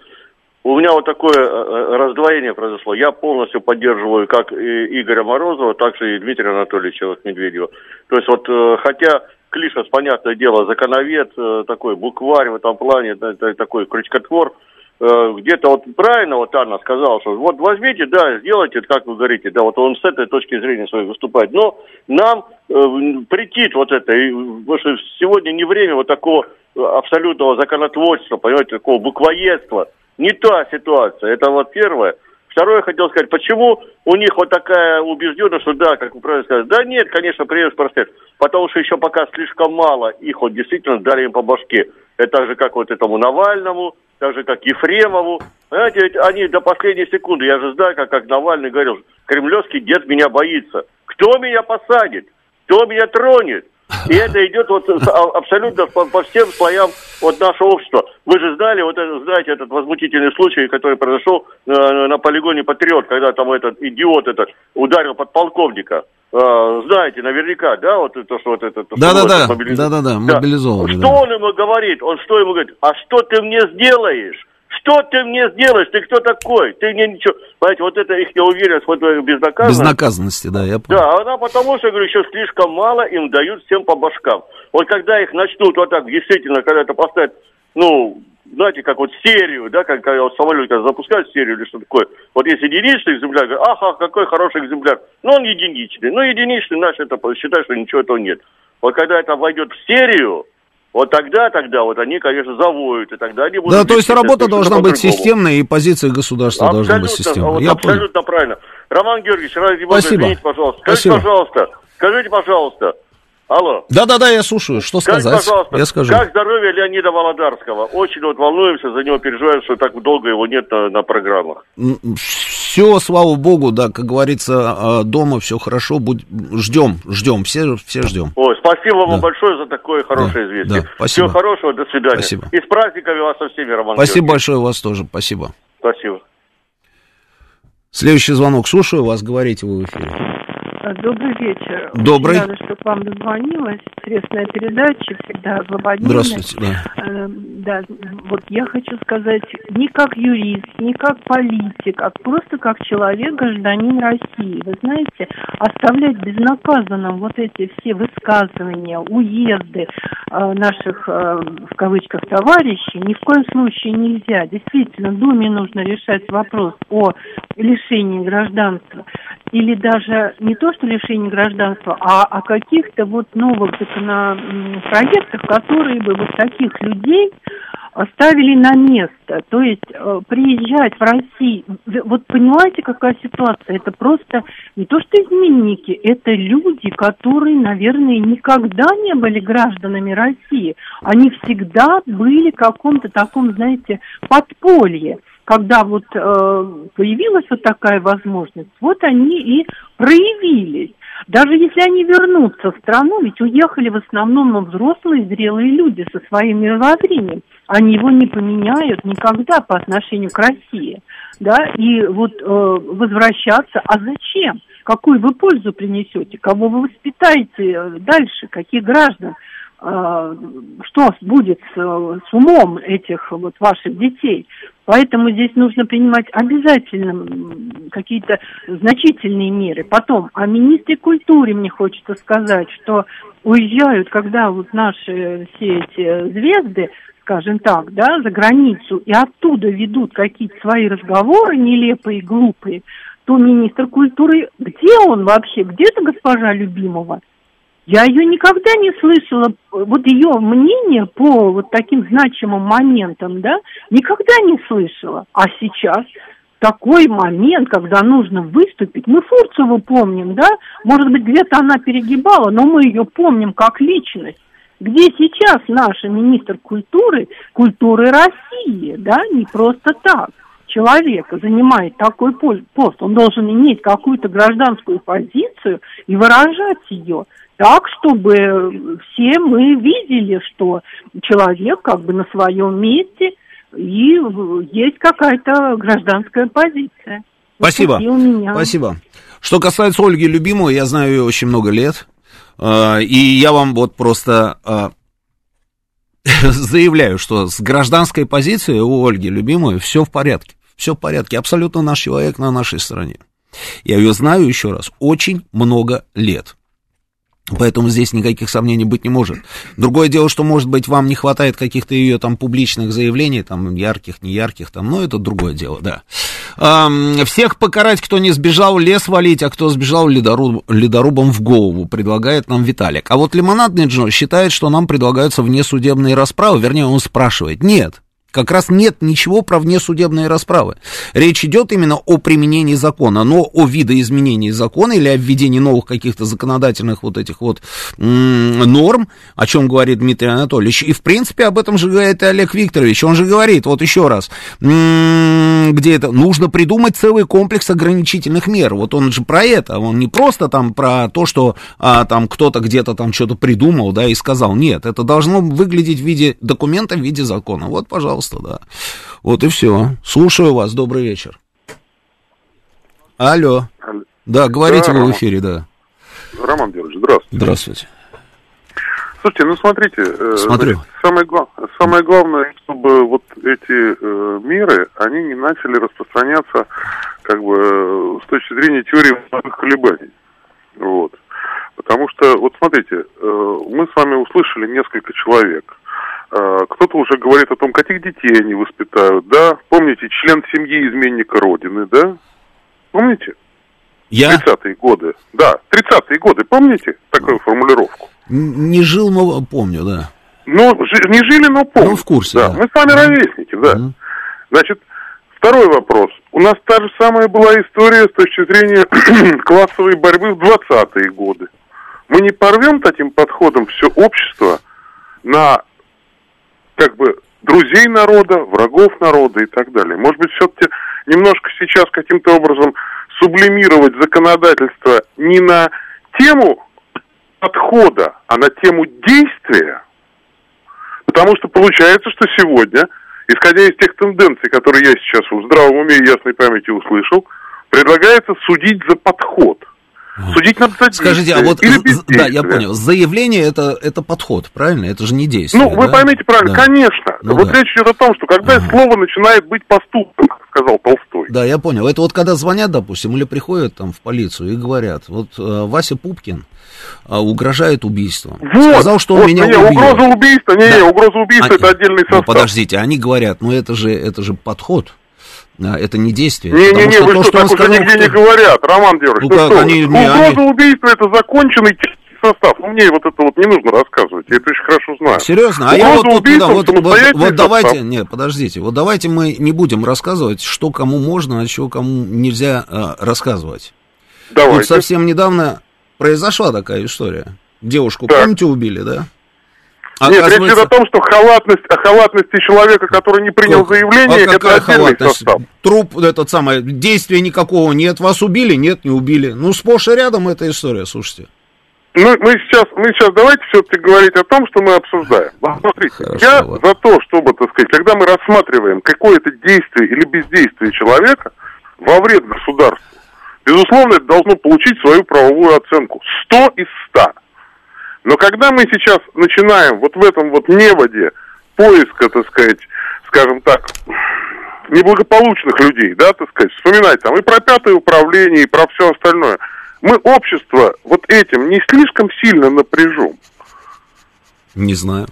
у меня вот такое э, э, раздвоение произошло. Я полностью поддерживаю как Игоря Морозова, так же и Дмитрия Анатольевича Медведева. То есть вот, хотя Клишес, понятное дело, законовед, такой букварь в этом плане, такой крючкотвор, где-то вот правильно вот Анна сказала, что вот возьмите, да, сделайте, как вы говорите, да, вот он с этой точки зрения своей выступает, но нам э, претит вот это, и, потому что сегодня не время вот такого абсолютного законотворчества, понимаете, такого буквоедства, не та ситуация, это вот первое. Второе, хотел сказать, почему у них вот такая убежденность, что да, как вы правильно сказали, да нет, конечно, приедешь простых, потому что еще пока слишком мало их вот действительно дали им по башке. Это так же, как вот этому Навальному, так же, как Ефремову. Знаете, они до последней секунды, я же знаю, как, как Навальный говорил, кремлевский дед меня боится. Кто меня посадит? Кто меня тронет? И это идет вот абсолютно по, по всем слоям вот нашего общества. Вы же знали, вот это, знаете, этот возмутительный случай, который произошел э, на полигоне Патриот, когда там этот идиот этот ударил подполковника. Э, знаете, наверняка, да, вот это, что вот это... Да-да-да, да-да-да, мобилизованный. Что он ему говорит? Он что ему говорит? А что ты мне сделаешь? Что ты мне сделаешь? Ты кто такой? Ты мне ничего... Понимаете, вот это их неуверенность, вот безнаказанность. Безнаказанности, да, я понял. Да, она потому что, говорю, еще слишком мало им дают всем по башкам. Вот когда их начнут вот так, действительно, когда это поставят, ну, знаете, как вот серию, да, как когда самолет когда запускают серию или что такое. Вот если единичный экземпляр, говорят, ах, какой хороший экземпляр. Ну, он единичный. Ну, единичный, наш это считает, что ничего этого нет. Вот когда это войдет в серию, вот тогда, тогда вот они, конечно, завоют, и тогда они будут... Да, то есть работа должна быть системной, и позиция государства абсолютно, должна быть системной. Вот, Я абсолютно понял. правильно. Роман Георгиевич, ради Спасибо. извините, пожалуйста. Скажите, Спасибо. пожалуйста, скажите, пожалуйста, Алло. Да-да-да, я слушаю. Что Скажите, сказать? пожалуйста, Я скажу. как здоровье Леонида Володарского? Очень вот волнуемся за него, переживаем, что так долго его нет на, на программах. Все, слава богу, да, как говорится, а, дома все хорошо, будь... ждем, ждем, все, все ждем. Ой, спасибо вам Да. большое за такое хорошее Да, известие. да, спасибо. Всего хорошего, до свидания. Спасибо. И с праздниками вас со всеми, Роман Спасибо Георгиевич. большое вас тоже, спасибо. Спасибо. Следующий звонок, слушаю вас, говорите вы в эфире. Добрый вечер. Добрый. Очень рада, что к вам дозвонилась. Интересная передача, всегда злободневная. Здравствуйте, да. Э, Да, вот я хочу сказать, не как юрист, не как политик, а просто как человек, гражданин России. Вы знаете, оставлять безнаказанным вот эти все высказывания, уезды э, наших, э, в кавычках, товарищей ни в коем случае нельзя. Действительно, Думе нужно решать вопрос о лишении гражданства. Или даже не то, что лишение гражданства, а о каких-то вот новых законопроектах, которые бы вот таких людей ставили на место. То есть э, приезжать в Россию, вот понимаете, какая ситуация? Это просто не то, что изменники, это люди, которые, наверное, никогда не были гражданами России. Они всегда были в каком-то таком, знаете, подполье. Когда вот э, появилась вот такая возможность, вот они и проявились. Даже если они вернутся в страну, ведь уехали в основном ну, взрослые, зрелые люди со своим мировоззрением. Они его не поменяют никогда по отношению к России. Да? И вот э, возвращаться, а зачем? Какую вы пользу принесете? Кого вы воспитаете э, дальше? Каких граждан? Э, что будет э, с умом этих вот ваших детей? Поэтому здесь нужно принимать обязательно какие-то значительные меры. Потом, о министре культуры мне хочется сказать, что уезжают, когда вот наши все эти звезды, скажем так, да, за границу, и оттуда ведут какие-то свои разговоры нелепые, глупые, то министр культуры, где он вообще, где эта госпожа Любимова? Я ее никогда не слышала, вот ее мнение по вот таким значимым моментам, да, никогда не слышала. А сейчас такой момент, когда нужно выступить, мы Фурцеву помним, да, может быть, где-то она перегибала, но мы ее помним как личность. Где сейчас наш министр культуры, культуры России, да, не просто так человек занимает такой пост, он должен иметь какую-то гражданскую позицию и выражать ее так, чтобы все мы видели, что человек как бы на своем месте и есть какая-то гражданская позиция. Спасибо. Спасибо. Что касается Ольги Любимовой, я знаю ее очень много лет. э, И я вам вот просто э, заявляю, что с гражданской позицией у Ольги Любимовой все в порядке. Все в порядке. Абсолютно наш человек на нашей стороне. Я ее знаю еще раз очень много лет. Поэтому здесь никаких сомнений быть не может. Другое дело, что, может быть, вам не хватает каких-то ее там публичных заявлений, там, ярких, неярких, там, но это другое дело, да. Всех покарать, кто не сбежал, лес валить, а кто сбежал ледоруб, ледорубом в голову, предлагает нам Виталик. А вот Лимонадный Джо считает, что нам предлагаются внесудебные расправы, вернее, он спрашивает. Нет, как раз нет ничего про внесудебные расправы. Речь идет именно о применении закона, но о видоизменении закона или о введении новых каких-то законодательных вот этих вот норм, о чем говорит Дмитрий Анатольевич. И, в принципе, об этом же говорит и Олег Викторович. Он же говорит, вот еще раз, где это, нужно придумать целый комплекс ограничительных мер. Вот он же про это, он не просто там про то, что а, там кто-то где-то там что-то придумал, да, и сказал. Нет, это должно выглядеть в виде документа, в виде закона. Вот, пожалуйста, да. Вот и все. Слушаю вас, добрый вечер. Алло. Да, говорите Да, вы в эфире, да. Роман Георгиевич, здравствуйте. Здравствуйте. Слушайте, ну смотрите, э, Смотрю. значит, самое, гла- самое главное, чтобы вот эти э, меры, они не начали распространяться как бы э, с точки зрения теории колебаний. Вот. Потому что, вот смотрите, э, мы с вами услышали несколько человек. Э, Кто-то уже говорит о том, каких детей они воспитают, да? Помните, член семьи изменника Родины, да? Помните? Я 30-е годы. Да, 30-е годы, помните такую формулировку? не жил, но помню, да. Ну, жи- не жили, но помню. Ну, в курсе, да. Мы с вами ровесники, да. Мгм. Значит, второй вопрос. У нас та же самая была история с точки зрения классовой борьбы в 20-е годы. Мы не порвем таким подходом все общество на как бы друзей народа, врагов народа и так далее. Может быть, все-таки немножко сейчас каким-то образом сублимировать законодательство не на тему подхода, а на тему действия. Потому что получается, что сегодня, исходя из тех тенденций, которые я сейчас в здравом уме и ясной памяти услышал, предлагается судить за подход – Судить надо за Скажите, а вот, да, я понял, заявление это, это подход, правильно? Это же не действие. Ну, вы да? поймите правильно, да. конечно. Ну, вот да. речь идет о том, что когда ага. слово начинает быть поступком, как сказал Толстой. Да, я понял. Это вот когда звонят, допустим, или приходят там в полицию и говорят, вот э, Вася Пупкин э, угрожает убийством. Вот, Сказал, что вот, он меня не, убьет. угроза убийства, не, да. не, угроза убийства а, это отдельный ну, состав. Ну, подождите, они говорят, ну это же, это же подход. Это не действие. Не-не-не, вы то, что, так уже нигде не говорят, Роман Георгиевич. Ну, как, они, не, Угроза они... убийства это законченный состав. Ну, мне вот это вот не нужно рассказывать, я это очень хорошо знаю. Серьезно? А Угроза я вот, убийства, да, вот, вот, вот давайте, нет, подождите, вот давайте мы не будем рассказывать, что кому можно, а что кому нельзя э, рассказывать. Давайте. Вот совсем недавно произошла такая история. Девушку, так. помните, убили, да? Нет, речь идет о том, что халатность, о халатности человека, который не принял как? заявление, а это отдельный халатность? состав. Труп, этот самое, действия никакого нет, вас убили, нет, не убили. Ну, сплошь и рядом эта история, слушайте. Ну, мы сейчас, мы сейчас давайте все-таки говорить о том, что мы обсуждаем. Смотрите, Хорошо, я вот. за то, чтобы, так сказать, когда мы рассматриваем какое-то действие или бездействие человека во вред государству, безусловно, это должно получить свою правовую оценку. Сто из ста. Но когда мы сейчас начинаем вот в этом вот неводе поиска, так сказать, скажем так, неблагополучных людей, да, так сказать, вспоминать там и про пятое управление, и про все остальное, мы общество вот этим не слишком сильно напряжем. Не знаю.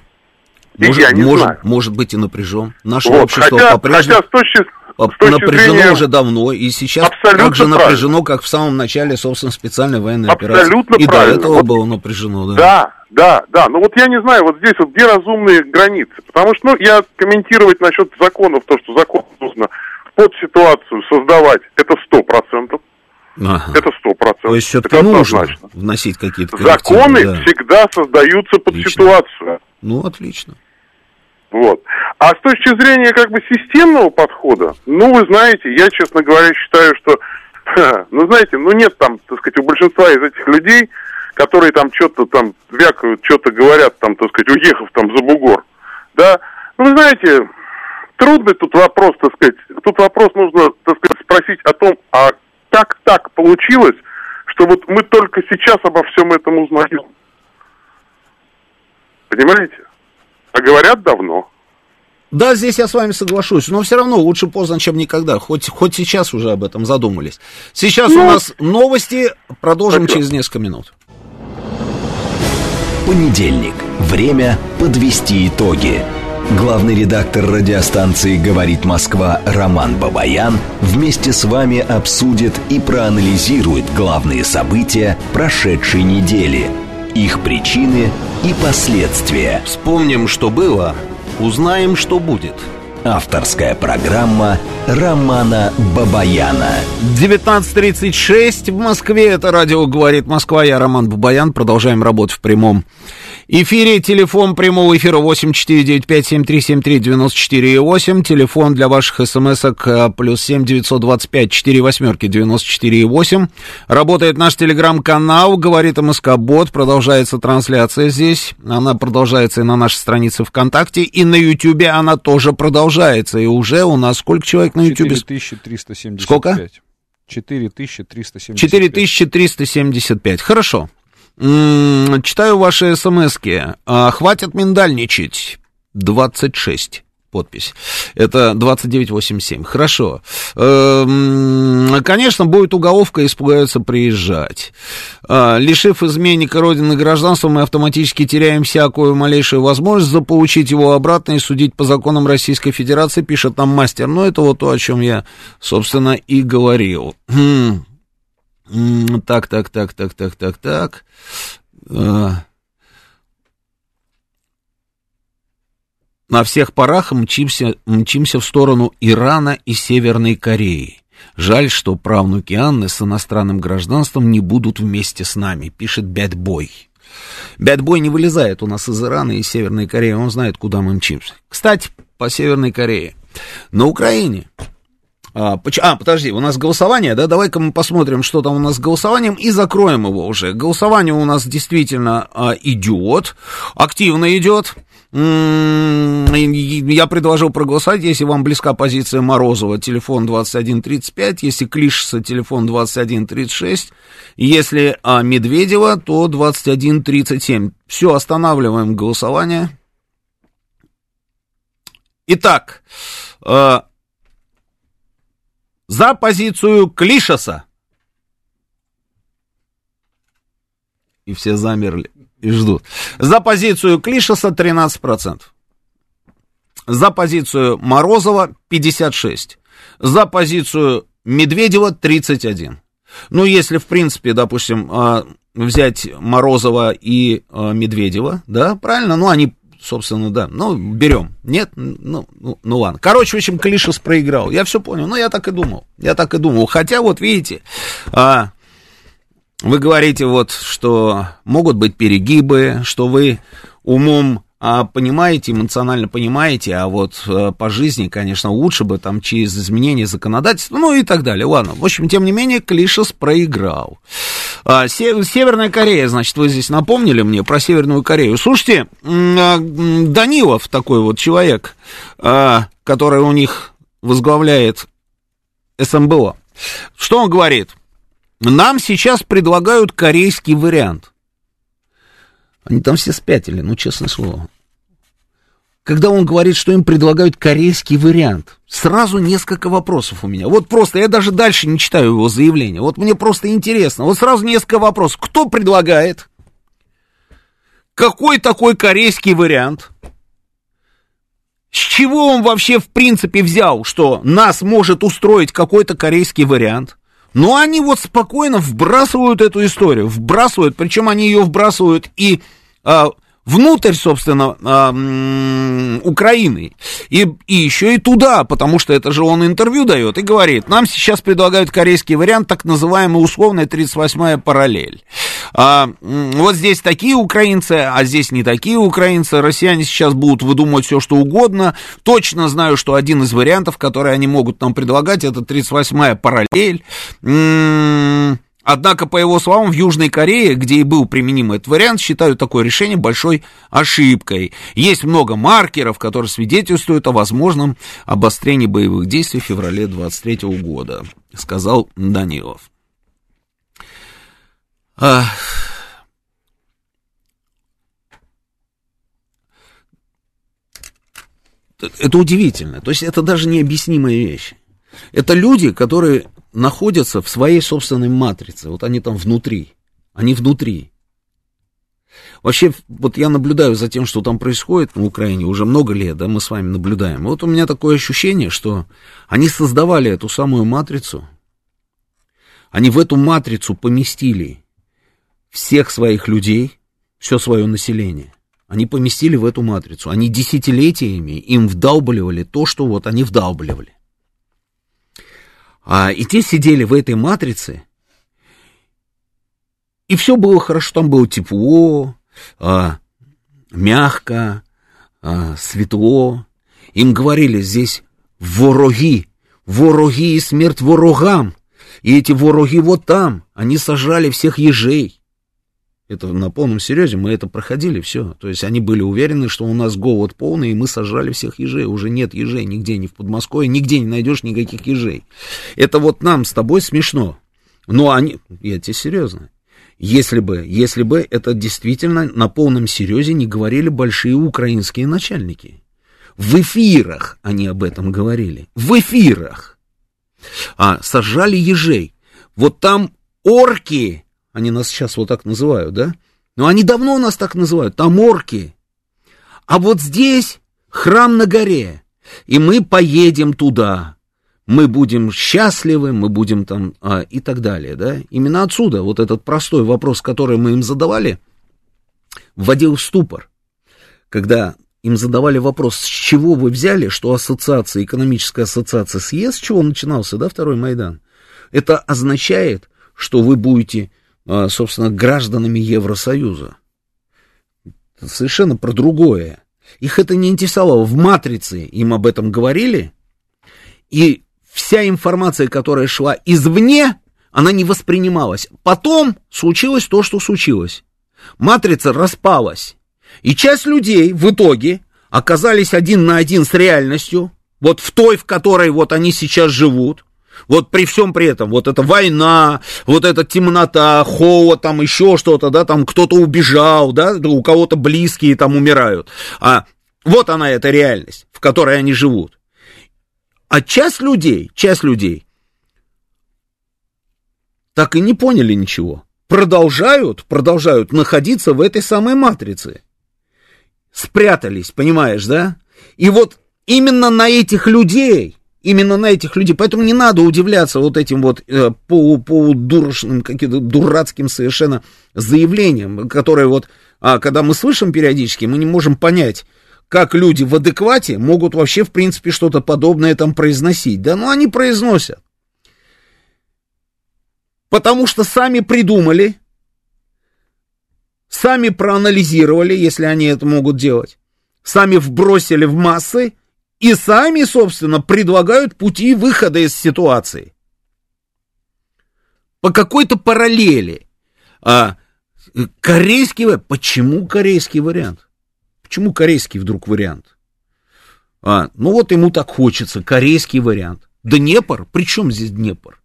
Может, я не может, знаю. может быть и напряжен. Наше вот, общество хотя, по-прежнему... Хотя с точки, напряжено зрения... уже давно, и сейчас Абсолютно так же напряжено, как в самом начале, собственно, специальной военной Абсолютно операции. И правильно. до этого вот, было напряжено, да. Да, да, да. Но вот я не знаю, вот здесь вот где разумные границы. Потому что, ну, я комментировать насчет законов, то, что закон нужно под ситуацию создавать, это сто процентов. Ага. Это сто процентов. То есть все-таки нужно вносить какие-то Законы да. всегда создаются под отлично. ситуацию. Ну, отлично. Вот. А с точки зрения как бы системного подхода, ну, вы знаете, я, честно говоря, считаю, что, ну, знаете, ну, нет там, так сказать, у большинства из этих людей, которые там что-то там вякают, что-то говорят, там, так сказать, уехав там за бугор, да, ну, вы знаете, трудный тут вопрос, так сказать, тут вопрос нужно, так сказать, спросить о том, а как так получилось, что вот мы только сейчас обо всем этом узнаем. Понимаете? А говорят давно. Да, здесь я с вами соглашусь, но все равно лучше поздно, чем никогда. Хоть, хоть сейчас уже об этом задумались. Сейчас ну, у нас новости, продолжим спасибо. через несколько минут. Понедельник. Время подвести итоги. Главный редактор радиостанции «Говорит Москва» Роман Бабаян вместе с вами обсудит и проанализирует главные события прошедшей недели, их причины и последствия. Вспомним, что было, узнаем, что будет. Авторская программа Романа Бабаяна. 19.36 в Москве. Это радио «Говорит Москва». Я Роман Бабаян. Продолжаем работать в прямом эфире. Телефон прямого эфира 8495-7373-94,8. Телефон для ваших смс-ок э, плюс 7 925 4 восьмерки 94,8. Работает наш телеграм-канал «Говорит МСК Бот». Продолжается трансляция здесь. Она продолжается и на нашей странице ВКонтакте. И на Ютьюбе она тоже продолжается. И уже у нас сколько человек на Ютьюбе? 4375. Сколько? 4375. 4375. Хорошо. Читаю ваши смски. А, хватит миндальничать. 26 подпись. Это 2987. Хорошо. Эм, конечно, будет уголовка, испугаются приезжать. А, лишив изменника родины гражданства, мы автоматически теряем всякую малейшую возможность заполучить его обратно и судить по законам Российской Федерации, пишет нам мастер. Но это вот то, о чем я, собственно, и говорил. Так, так, так, так, так, так, так. А. На всех парах мчимся, мчимся в сторону Ирана и Северной Кореи. Жаль, что правнуки Анны с иностранным гражданством не будут вместе с нами, пишет Бэтбой. Бэтбой не вылезает у нас из Ирана и Северной Кореи, он знает, куда мы мчимся. Кстати, по Северной Корее. На Украине а, а, подожди, у нас голосование, да? Давай-ка мы посмотрим, что там у нас с голосованием, и закроем его уже. Голосование у нас действительно а, идет, активно идет. М, Я предложил проголосовать, если вам близка позиция Морозова, телефон 2135, если Клишеса, телефон 2136, если а, Медведева, то 2137. Все, останавливаем голосование. Итак, э, за позицию Клишеса. И все замерли и ждут. За позицию Клишеса 13%. За позицию Морозова 56%. За позицию Медведева 31%. Ну, если, в принципе, допустим, а, взять Морозова и а, Медведева, да, правильно, ну, они собственно, да. Ну, берем. Нет? Ну, ну, ну ладно. Короче, в общем, Клишес проиграл. Я все понял. Ну, я так и думал. Я так и думал. Хотя, вот видите, а, вы говорите вот, что могут быть перегибы, что вы умом понимаете, эмоционально понимаете, а вот а, по жизни, конечно, лучше бы там через изменение законодательства, ну и так далее. Ладно, в общем, тем не менее, Клишес проиграл. А, Северная Корея, значит, вы здесь напомнили мне про Северную Корею. Слушайте, а, Данилов такой вот человек, а, который у них возглавляет СМБО. Что он говорит? Нам сейчас предлагают корейский вариант. Они там все спятили, ну, честное слово. Когда он говорит, что им предлагают корейский вариант, сразу несколько вопросов у меня. Вот просто, я даже дальше не читаю его заявление. Вот мне просто интересно. Вот сразу несколько вопросов. Кто предлагает? Какой такой корейский вариант? С чего он вообще в принципе взял, что нас может устроить какой-то корейский вариант? Но они вот спокойно вбрасывают эту историю, вбрасывают, причем они ее вбрасывают и а, внутрь, собственно, а, Украины, и, и еще и туда, потому что это же он интервью дает и говорит, нам сейчас предлагают корейский вариант, так называемая условная 38-я параллель. А, вот здесь такие украинцы, а здесь не такие украинцы, россияне сейчас будут выдумывать все, что угодно, точно знаю, что один из вариантов, которые они могут нам предлагать, это 38-я параллель, Однако, по его словам, в Южной Корее, где и был применим этот вариант, считают такое решение большой ошибкой. Есть много маркеров, которые свидетельствуют о возможном обострении боевых действий в феврале 23 года, сказал Данилов. А... Это удивительно. То есть это даже необъяснимая вещь. Это люди, которые находятся в своей собственной матрице. Вот они там внутри. Они внутри. Вообще, вот я наблюдаю за тем, что там происходит на Украине уже много лет, да, мы с вами наблюдаем. Вот у меня такое ощущение, что они создавали эту самую матрицу, они в эту матрицу поместили всех своих людей, все свое население. Они поместили в эту матрицу. Они десятилетиями им вдалбливали то, что вот они вдалбливали. А, и те сидели в этой матрице, и все было хорошо, там было тепло, а, мягко, а, светло. Им говорили здесь вороги, вороги и смерть ворогам. И эти вороги вот там, они сажали всех ежей. Это на полном серьезе, мы это проходили, все. То есть они были уверены, что у нас голод полный, и мы сажали всех ежей. Уже нет ежей нигде, ни в Подмосковье, нигде не найдешь никаких ежей. Это вот нам с тобой смешно. Но они, я тебе серьезно, если бы, если бы это действительно на полном серьезе не говорили большие украинские начальники. В эфирах они об этом говорили. В эфирах. А, сажали ежей. Вот там орки, они нас сейчас вот так называют, да? Но они давно нас так называют, там орки. А вот здесь храм на горе, и мы поедем туда. Мы будем счастливы, мы будем там а, и так далее, да? Именно отсюда вот этот простой вопрос, который мы им задавали, вводил в ступор. Когда им задавали вопрос, с чего вы взяли, что ассоциация, экономическая ассоциация с ЕС, с чего начинался, да, второй Майдан? Это означает, что вы будете, собственно, гражданами Евросоюза. Это совершенно про другое. Их это не интересовало. В «Матрице» им об этом говорили, и вся информация, которая шла извне, она не воспринималась. Потом случилось то, что случилось. «Матрица» распалась. И часть людей в итоге оказались один на один с реальностью, вот в той, в которой вот они сейчас живут, вот при всем при этом, вот эта война, вот эта темнота, холод, там еще что-то, да, там кто-то убежал, да, у кого-то близкие там умирают. А вот она, эта реальность, в которой они живут. А часть людей, часть людей так и не поняли ничего. Продолжают, продолжают находиться в этой самой матрице. Спрятались, понимаешь, да? И вот именно на этих людей именно на этих людей. Поэтому не надо удивляться вот этим вот э, по, по дурашным, каким-то дурацким совершенно заявлениям, которые вот, а, когда мы слышим периодически, мы не можем понять, как люди в адеквате могут вообще, в принципе, что-то подобное там произносить. Да, ну они произносят. Потому что сами придумали, сами проанализировали, если они это могут делать, сами вбросили в массы, и сами, собственно, предлагают пути выхода из ситуации. По какой-то параллели. А, корейский. Почему корейский вариант? Почему корейский вдруг вариант? А, ну вот ему так хочется, корейский вариант. Днепр? При чем здесь Днепр?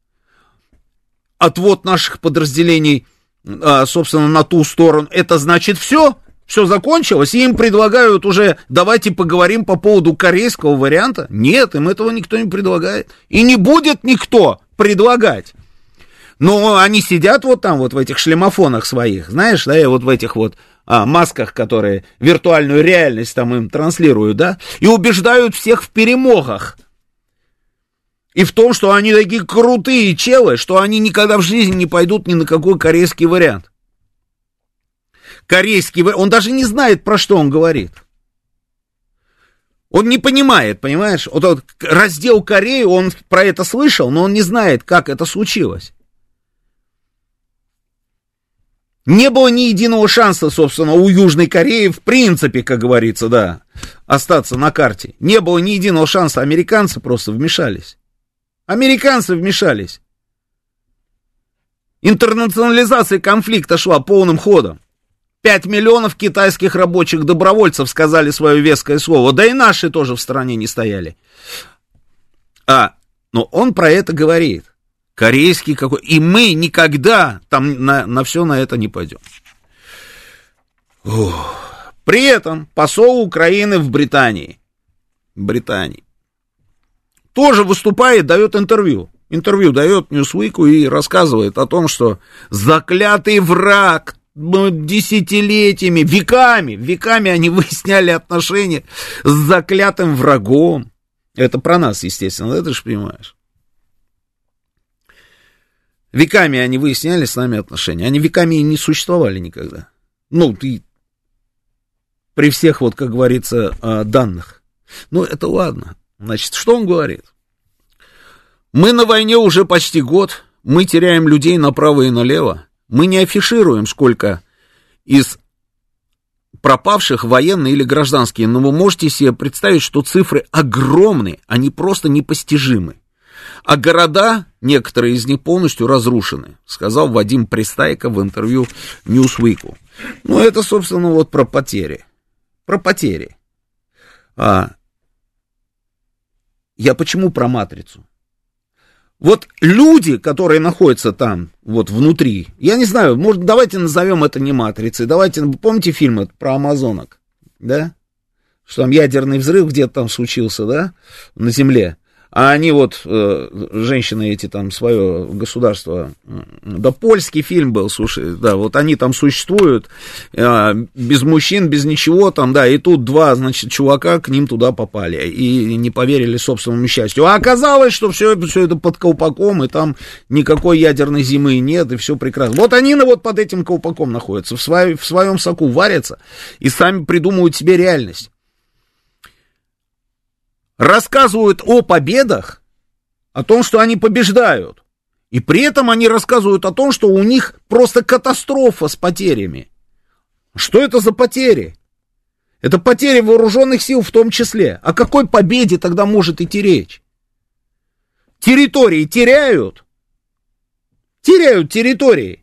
Отвод наших подразделений, а, собственно, на ту сторону, это значит все? Все закончилось, и им предлагают уже, давайте поговорим по поводу корейского варианта. Нет, им этого никто не предлагает. И не будет никто предлагать. Но они сидят вот там, вот в этих шлемофонах своих, знаешь, да, и вот в этих вот а, масках, которые виртуальную реальность там им транслируют, да, и убеждают всех в перемогах. И в том, что они такие крутые челы, что они никогда в жизни не пойдут ни на какой корейский вариант корейский, он даже не знает, про что он говорит. Он не понимает, понимаешь? Вот, вот раздел Кореи, он про это слышал, но он не знает, как это случилось. Не было ни единого шанса, собственно, у Южной Кореи, в принципе, как говорится, да, остаться на карте. Не было ни единого шанса, американцы просто вмешались. Американцы вмешались. Интернационализация конфликта шла полным ходом. 5 миллионов китайских рабочих добровольцев сказали свое веское слово, да и наши тоже в стране не стояли. А, но он про это говорит. Корейский какой. И мы никогда там на, на все на это не пойдем. Ух. При этом посол Украины в Британии, Британии, тоже выступает, дает интервью. Интервью дает Ньюсвику и рассказывает о том, что заклятый враг десятилетиями, веками, веками они выясняли отношения с заклятым врагом. Это про нас, естественно, это же понимаешь. Веками они выясняли с нами отношения. Они веками и не существовали никогда. Ну, ты при всех, вот, как говорится, данных. Ну, это ладно. Значит, что он говорит? Мы на войне уже почти год, мы теряем людей направо и налево. Мы не афишируем, сколько из пропавших военные или гражданские, но вы можете себе представить, что цифры огромные, они просто непостижимы. А города, некоторые из них полностью разрушены, сказал Вадим Пристайко в интервью Ньюсвику. Ну, это, собственно, вот про потери. Про потери. А, я почему про матрицу? Вот люди, которые находятся там, вот внутри, я не знаю, может, давайте назовем это не матрицей, давайте, помните фильм про амазонок, да? Что там ядерный взрыв где-то там случился, да, на Земле а они вот, э, женщины эти там, свое государство, да польский фильм был, слушай, да, вот они там существуют, э, без мужчин, без ничего там, да, и тут два, значит, чувака к ним туда попали, и не поверили собственному счастью. А оказалось, что все, это под колпаком, и там никакой ядерной зимы нет, и все прекрасно. Вот они ну, вот под этим колпаком находятся, в, свой, в своем соку варятся, и сами придумывают себе реальность. Рассказывают о победах, о том, что они побеждают. И при этом они рассказывают о том, что у них просто катастрофа с потерями. Что это за потери? Это потери вооруженных сил в том числе. О какой победе тогда может идти речь? Территории теряют. Теряют территории.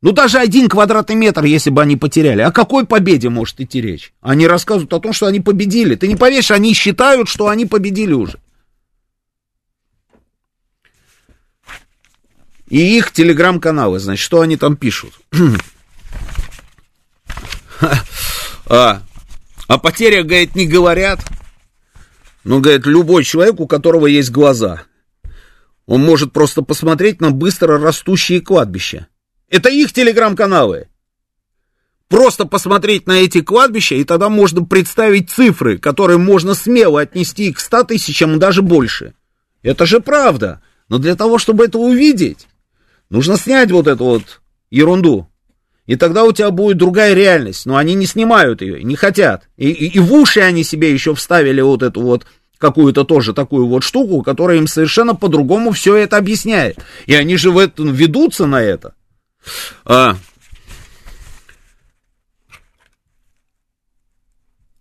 Ну, даже один квадратный метр, если бы они потеряли. О какой победе может идти речь? Они рассказывают о том, что они победили. Ты не поверишь, они считают, что они победили уже. И их телеграм-каналы, значит, что они там пишут? а, о потерях, говорит, не говорят. Ну, говорит, любой человек, у которого есть глаза, он может просто посмотреть на быстро растущие кладбища. Это их телеграм-каналы. Просто посмотреть на эти кладбища, и тогда можно представить цифры, которые можно смело отнести к 100 тысячам и даже больше. Это же правда. Но для того, чтобы это увидеть, Нужно снять вот эту вот ерунду. И тогда у тебя будет другая реальность. Но они не снимают ее, не хотят. И, и, и в уши они себе еще вставили вот эту вот какую-то тоже такую вот штуку, которая им совершенно по-другому все это объясняет. И они же в этом ведутся на это. А,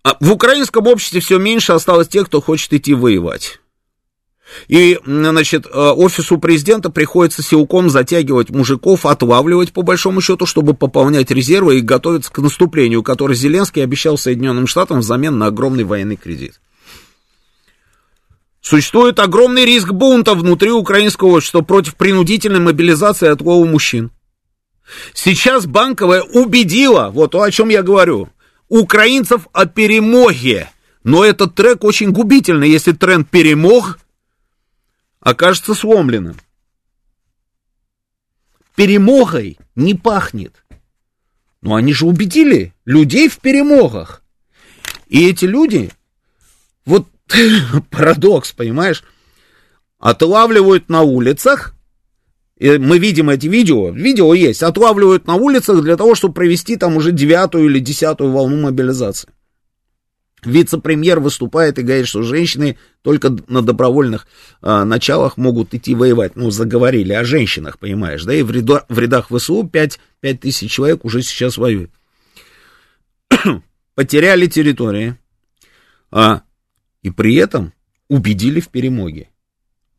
а в украинском обществе все меньше осталось тех, кто хочет идти воевать. И, значит, э, офису президента приходится силком затягивать мужиков, отлавливать, по большому счету, чтобы пополнять резервы и готовиться к наступлению, которое Зеленский обещал Соединенным Штатам взамен на огромный военный кредит. Существует огромный риск бунта внутри украинского общества против принудительной мобилизации отлова мужчин. Сейчас Банковая убедила, вот о чем я говорю, украинцев о перемоге. Но этот трек очень губительный, если тренд перемог – окажется сломленным. Перемогой не пахнет. Но они же убедили людей в перемогах. И эти люди, вот парадокс, понимаешь, отлавливают на улицах, мы видим эти видео, видео есть, отлавливают на улицах для того, чтобы провести там уже девятую или десятую волну мобилизации вице-премьер выступает и говорит, что женщины только на добровольных а, началах могут идти воевать. Ну, заговорили о женщинах, понимаешь, да, и в, рядо, в рядах ВСУ 5, 5 тысяч человек уже сейчас воюют. Потеряли территории, а, и при этом убедили в перемоге.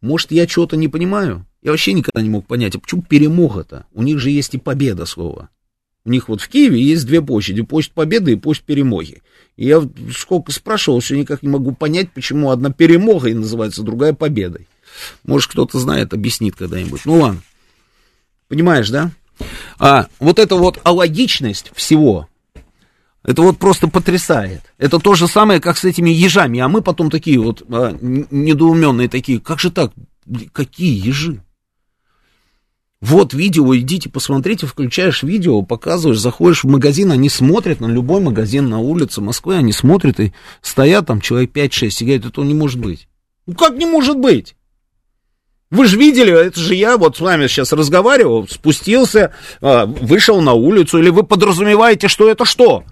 Может, я чего-то не понимаю? Я вообще никогда не мог понять, а почему перемога-то? У них же есть и победа слова. У них вот в Киеве есть две площади, площадь Победы и площадь Перемоги. И я сколько спрашивал, все никак не могу понять, почему одна перемогой называется, другая победой. Может, кто-то знает, объяснит когда-нибудь. Ну ладно. Понимаешь, да? А вот эта вот алогичность всего, это вот просто потрясает. Это то же самое, как с этими ежами. А мы потом такие вот а, недоуменные такие, как же так? Какие ежи? Вот видео, идите посмотрите, включаешь видео, показываешь, заходишь в магазин, они смотрят на любой магазин на улице Москвы, они смотрят и стоят там человек 5-6 и говорят, это не может быть. Ну как не может быть? Вы же видели, это же я вот с вами сейчас разговаривал, спустился, а, вышел на улицу, или вы подразумеваете, что это что?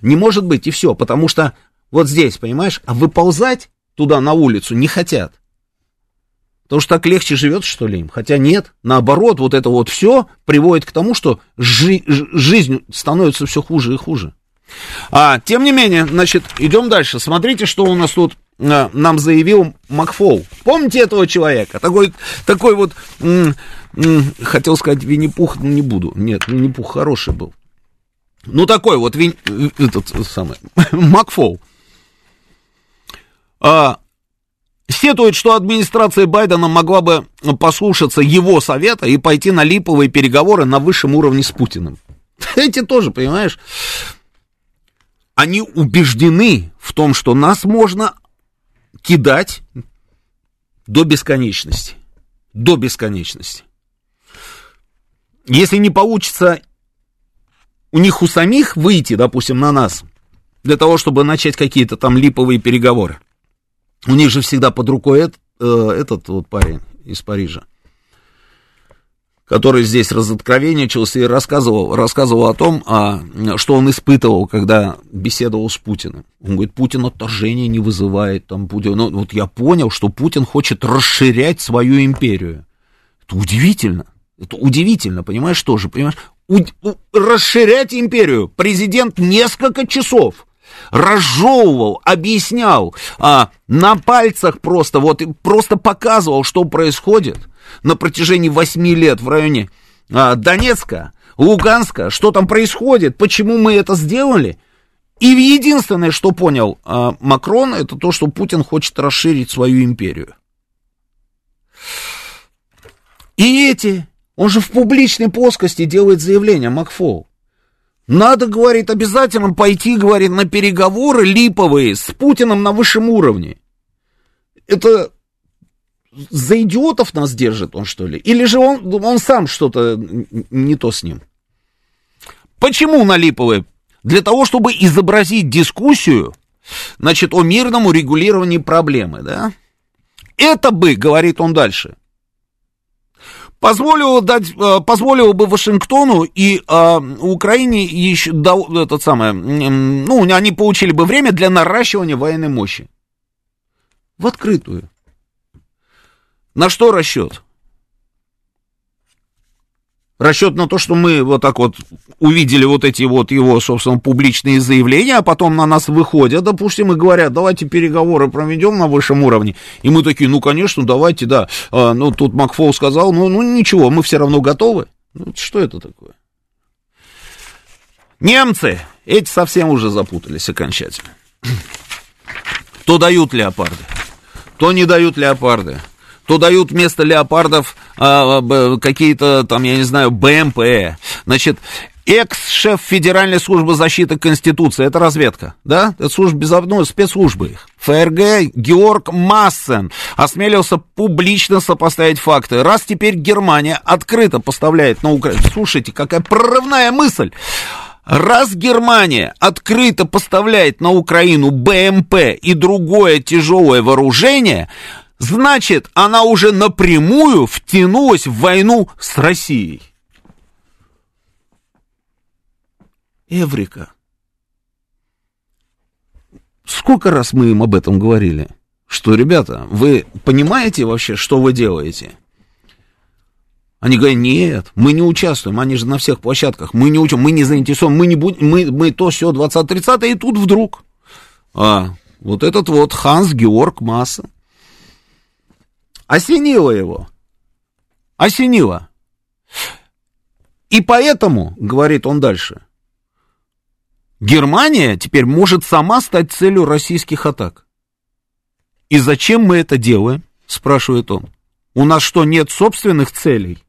Не может быть, и все, потому что вот здесь, понимаешь, а выползать туда на улицу не хотят. Потому что так легче живет, что ли, им? Хотя нет, наоборот, вот это вот все приводит к тому, что жи- жизнь становится все хуже и хуже. А, тем не менее, значит, идем дальше. Смотрите, что у нас тут а, нам заявил Макфол. Помните этого человека? Такой, такой вот, м- м- хотел сказать Винни-Пух, но не буду. Нет, Винни-Пух хороший был. Ну, такой вот, Вин, этот самый, Макфол. А, Сетует, что администрация Байдена могла бы послушаться его совета и пойти на липовые переговоры на высшем уровне с Путиным. Эти тоже, понимаешь, они убеждены в том, что нас можно кидать до бесконечности. До бесконечности. Если не получится у них у самих выйти, допустим, на нас, для того, чтобы начать какие-то там липовые переговоры, у них же всегда под рукой этот, э, этот вот парень из Парижа. который здесь разоткровенничался и рассказывал, рассказывал о том, а, что он испытывал, когда беседовал с Путиным. Он говорит, Путин отторжение не вызывает. Там, Путин, ну, вот я понял, что Путин хочет расширять свою империю. Это удивительно. Это удивительно, понимаешь, тоже, понимаешь? У, у, расширять империю. Президент несколько часов разжевывал, объяснял, а, на пальцах просто, вот, просто показывал, что происходит на протяжении восьми лет в районе а, Донецка, Луганска, что там происходит, почему мы это сделали. И единственное, что понял а, Макрон, это то, что Путин хочет расширить свою империю. И эти, он же в публичной плоскости делает заявление, Макфол. Надо, говорит, обязательно пойти, говорит, на переговоры липовые с Путиным на высшем уровне. Это за идиотов нас держит он, что ли? Или же он, он сам что-то не то с ним? Почему на липовые? Для того, чтобы изобразить дискуссию, значит, о мирном урегулировании проблемы, да? Это бы, говорит он дальше, позволило, дать, э, позволило бы Вашингтону и э, Украине еще, да, этот самое, ну, они получили бы время для наращивания военной мощи. В открытую. На что расчет? Расчет на то, что мы вот так вот увидели вот эти вот его, собственно, публичные заявления, а потом на нас выходят, допустим, и говорят, давайте переговоры проведем на высшем уровне. И мы такие, ну, конечно, давайте, да. А, ну, тут Макфол сказал, ну, ну, ничего, мы все равно готовы. Ну, что это такое? Немцы, эти совсем уже запутались окончательно. То дают леопарды, то не дают леопарды то дают вместо леопардов а, какие-то там, я не знаю, БМП. Значит, экс-шеф Федеральной службы защиты Конституции, это разведка, да? Это служба без ну, спецслужбы их. ФРГ Георг Массен осмелился публично сопоставить факты. Раз теперь Германия открыто поставляет на Украину... Слушайте, какая прорывная мысль! Раз Германия открыто поставляет на Украину БМП и другое тяжелое вооружение, значит, она уже напрямую втянулась в войну с Россией. Эврика. Сколько раз мы им об этом говорили? Что, ребята, вы понимаете вообще, что вы делаете? Они говорят, нет, мы не участвуем, они же на всех площадках, мы не учим, мы не заинтересованы, мы не будем, мы, мы то все 20-30, и тут вдруг, а, вот этот вот Ханс Георг Масса, Осенило его. Осенило. И поэтому, говорит он дальше, Германия теперь может сама стать целью российских атак. И зачем мы это делаем? Спрашивает он. У нас что, нет собственных целей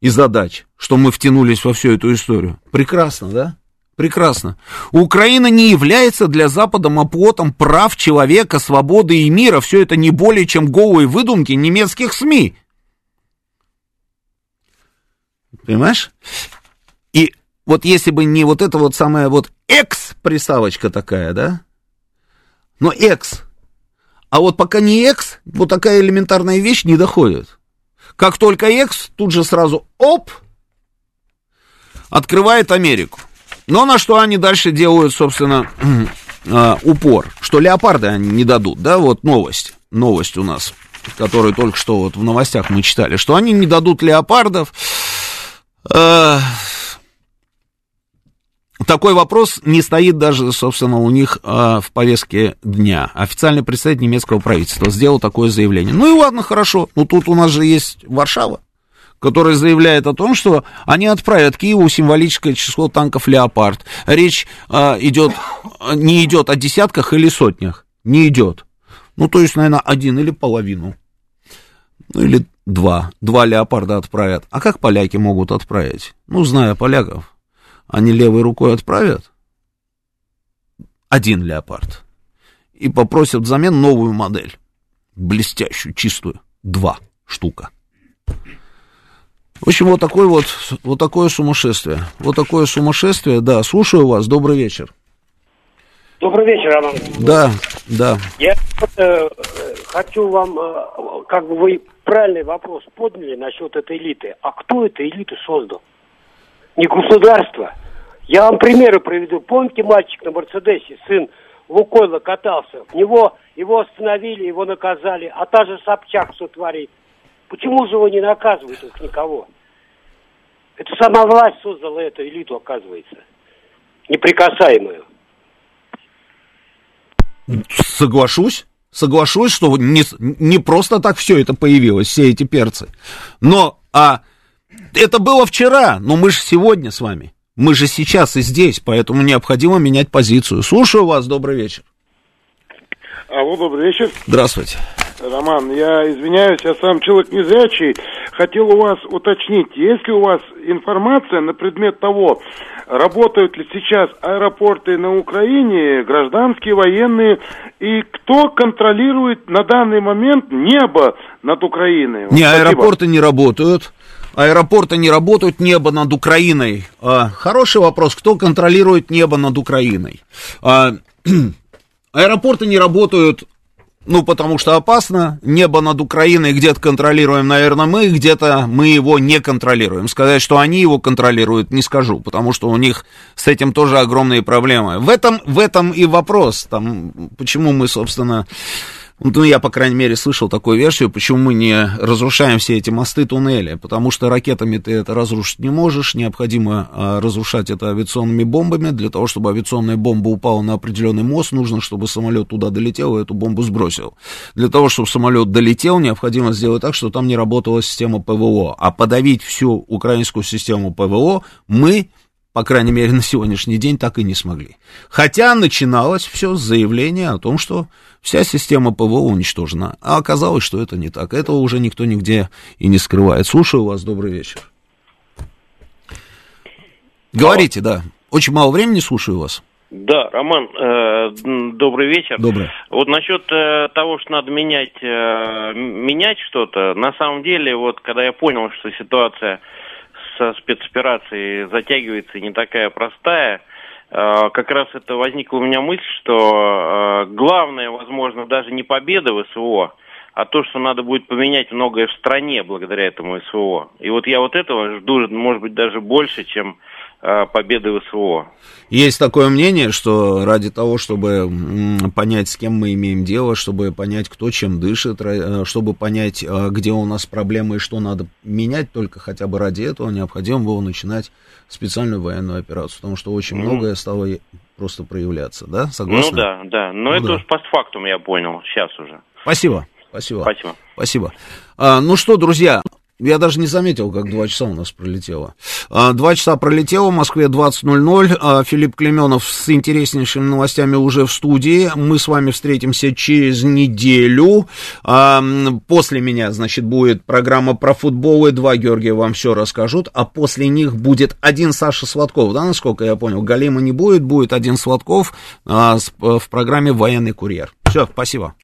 и задач, что мы втянулись во всю эту историю? Прекрасно, да? Прекрасно. Украина не является для Запада оплотом прав человека, свободы и мира. Все это не более чем голые выдумки немецких СМИ. Понимаешь? И вот если бы не вот эта вот самая вот экс-приставочка такая, да? Но экс. А вот пока не экс, вот такая элементарная вещь не доходит. Как только экс, тут же сразу оп, открывает Америку. Но на что они дальше делают, собственно, э, упор? Что леопарды они не дадут, да, вот новость, новость у нас, которую только что вот в новостях мы читали, что они не дадут леопардов. Э, такой вопрос не стоит даже, собственно, у них э, в повестке дня. Официальный представитель немецкого правительства сделал такое заявление. Ну и ладно, хорошо. Ну тут у нас же есть Варшава который заявляет о том, что они отправят Киеву символическое число танков «Леопард». Речь э, идет, не идет о десятках или сотнях. Не идет. Ну, то есть, наверное, один или половину. Ну, или два. Два «Леопарда» отправят. А как поляки могут отправить? Ну, зная поляков, они левой рукой отправят один «Леопард» и попросят взамен новую модель. Блестящую, чистую. Два штука. В общем, вот такое вот, вот такое сумасшествие. Вот такое сумасшествие, да. Слушаю вас, добрый вечер. Добрый вечер, Роман. Да, да. Я э, хочу вам, э, как бы вы правильный вопрос подняли насчет этой элиты. А кто эту элиту создал? Не государство. Я вам примеры приведу. Помните, мальчик на Мерседесе, сын Лукойла катался? В него его остановили, его наказали. А та же Собчак что творит? Почему же его не наказывают их никого? Это сама власть создала эту элиту, оказывается. Неприкасаемую. Соглашусь. Соглашусь, что не, не просто так все это появилось, все эти перцы. Но, а это было вчера, но мы же сегодня с вами. Мы же сейчас и здесь, поэтому необходимо менять позицию. Слушаю вас, добрый вечер. Алло, добрый вечер. Здравствуйте. Роман, я извиняюсь, я сам человек незрячий. Хотел у вас уточнить, есть ли у вас информация на предмет того, работают ли сейчас аэропорты на Украине, гражданские, военные, и кто контролирует на данный момент небо над Украиной? Не, Спасибо. аэропорты не работают. Аэропорты не работают, небо над Украиной. А, хороший вопрос, кто контролирует небо над Украиной? А, аэропорты не работают ну, потому что опасно. Небо над Украиной где-то контролируем, наверное, мы, где-то мы его не контролируем. Сказать, что они его контролируют, не скажу, потому что у них с этим тоже огромные проблемы. В этом, в этом и вопрос, там, почему мы, собственно, ну, я, по крайней мере, слышал такую версию, почему мы не разрушаем все эти мосты, туннели. Потому что ракетами ты это разрушить не можешь, необходимо а, разрушать это авиационными бомбами. Для того, чтобы авиационная бомба упала на определенный мост, нужно, чтобы самолет туда долетел и эту бомбу сбросил. Для того, чтобы самолет долетел, необходимо сделать так, чтобы там не работала система ПВО. А подавить всю украинскую систему ПВО мы по крайней мере, на сегодняшний день так и не смогли. Хотя начиналось все с заявления о том, что вся система ПВО уничтожена. А оказалось, что это не так. Этого уже никто нигде и не скрывает. Слушаю вас, добрый вечер. Говорите, да. Очень мало времени, слушаю вас. Да, Роман, э, добрый вечер. Добрый. Вот насчет э, того, что надо менять, э, менять что-то, на самом деле, вот когда я понял, что ситуация со спецоперацией затягивается и не такая простая, как раз это возникла у меня мысль, что э, главное, возможно, даже не победа в СВО, а то, что надо будет поменять многое в стране благодаря этому СВО. И вот я вот этого жду, может быть, даже больше, чем Э, победы СВО. Есть такое мнение, что ради того, чтобы понять, с кем мы имеем дело, чтобы понять, кто чем дышит, э, чтобы понять, э, где у нас проблемы и что надо менять, только хотя бы ради этого необходимо было начинать специальную военную операцию, потому что очень mm. многое стало просто проявляться, да? Согласны? Ну да, да, но ну, это да. уж постфактум я понял, сейчас уже. Спасибо. Спасибо. Спасибо. Спасибо. А, ну что, друзья, я даже не заметил, как два часа у нас пролетело. А, два часа пролетело, в Москве 20.00. А, Филипп Клеменов с интереснейшими новостями уже в студии. Мы с вами встретимся через неделю. А, после меня, значит, будет программа про футбол, и два Георгия вам все расскажут. А после них будет один Саша Сладков, да, насколько я понял? Галима не будет, будет один Сладков в программе «Военный курьер». Все, спасибо.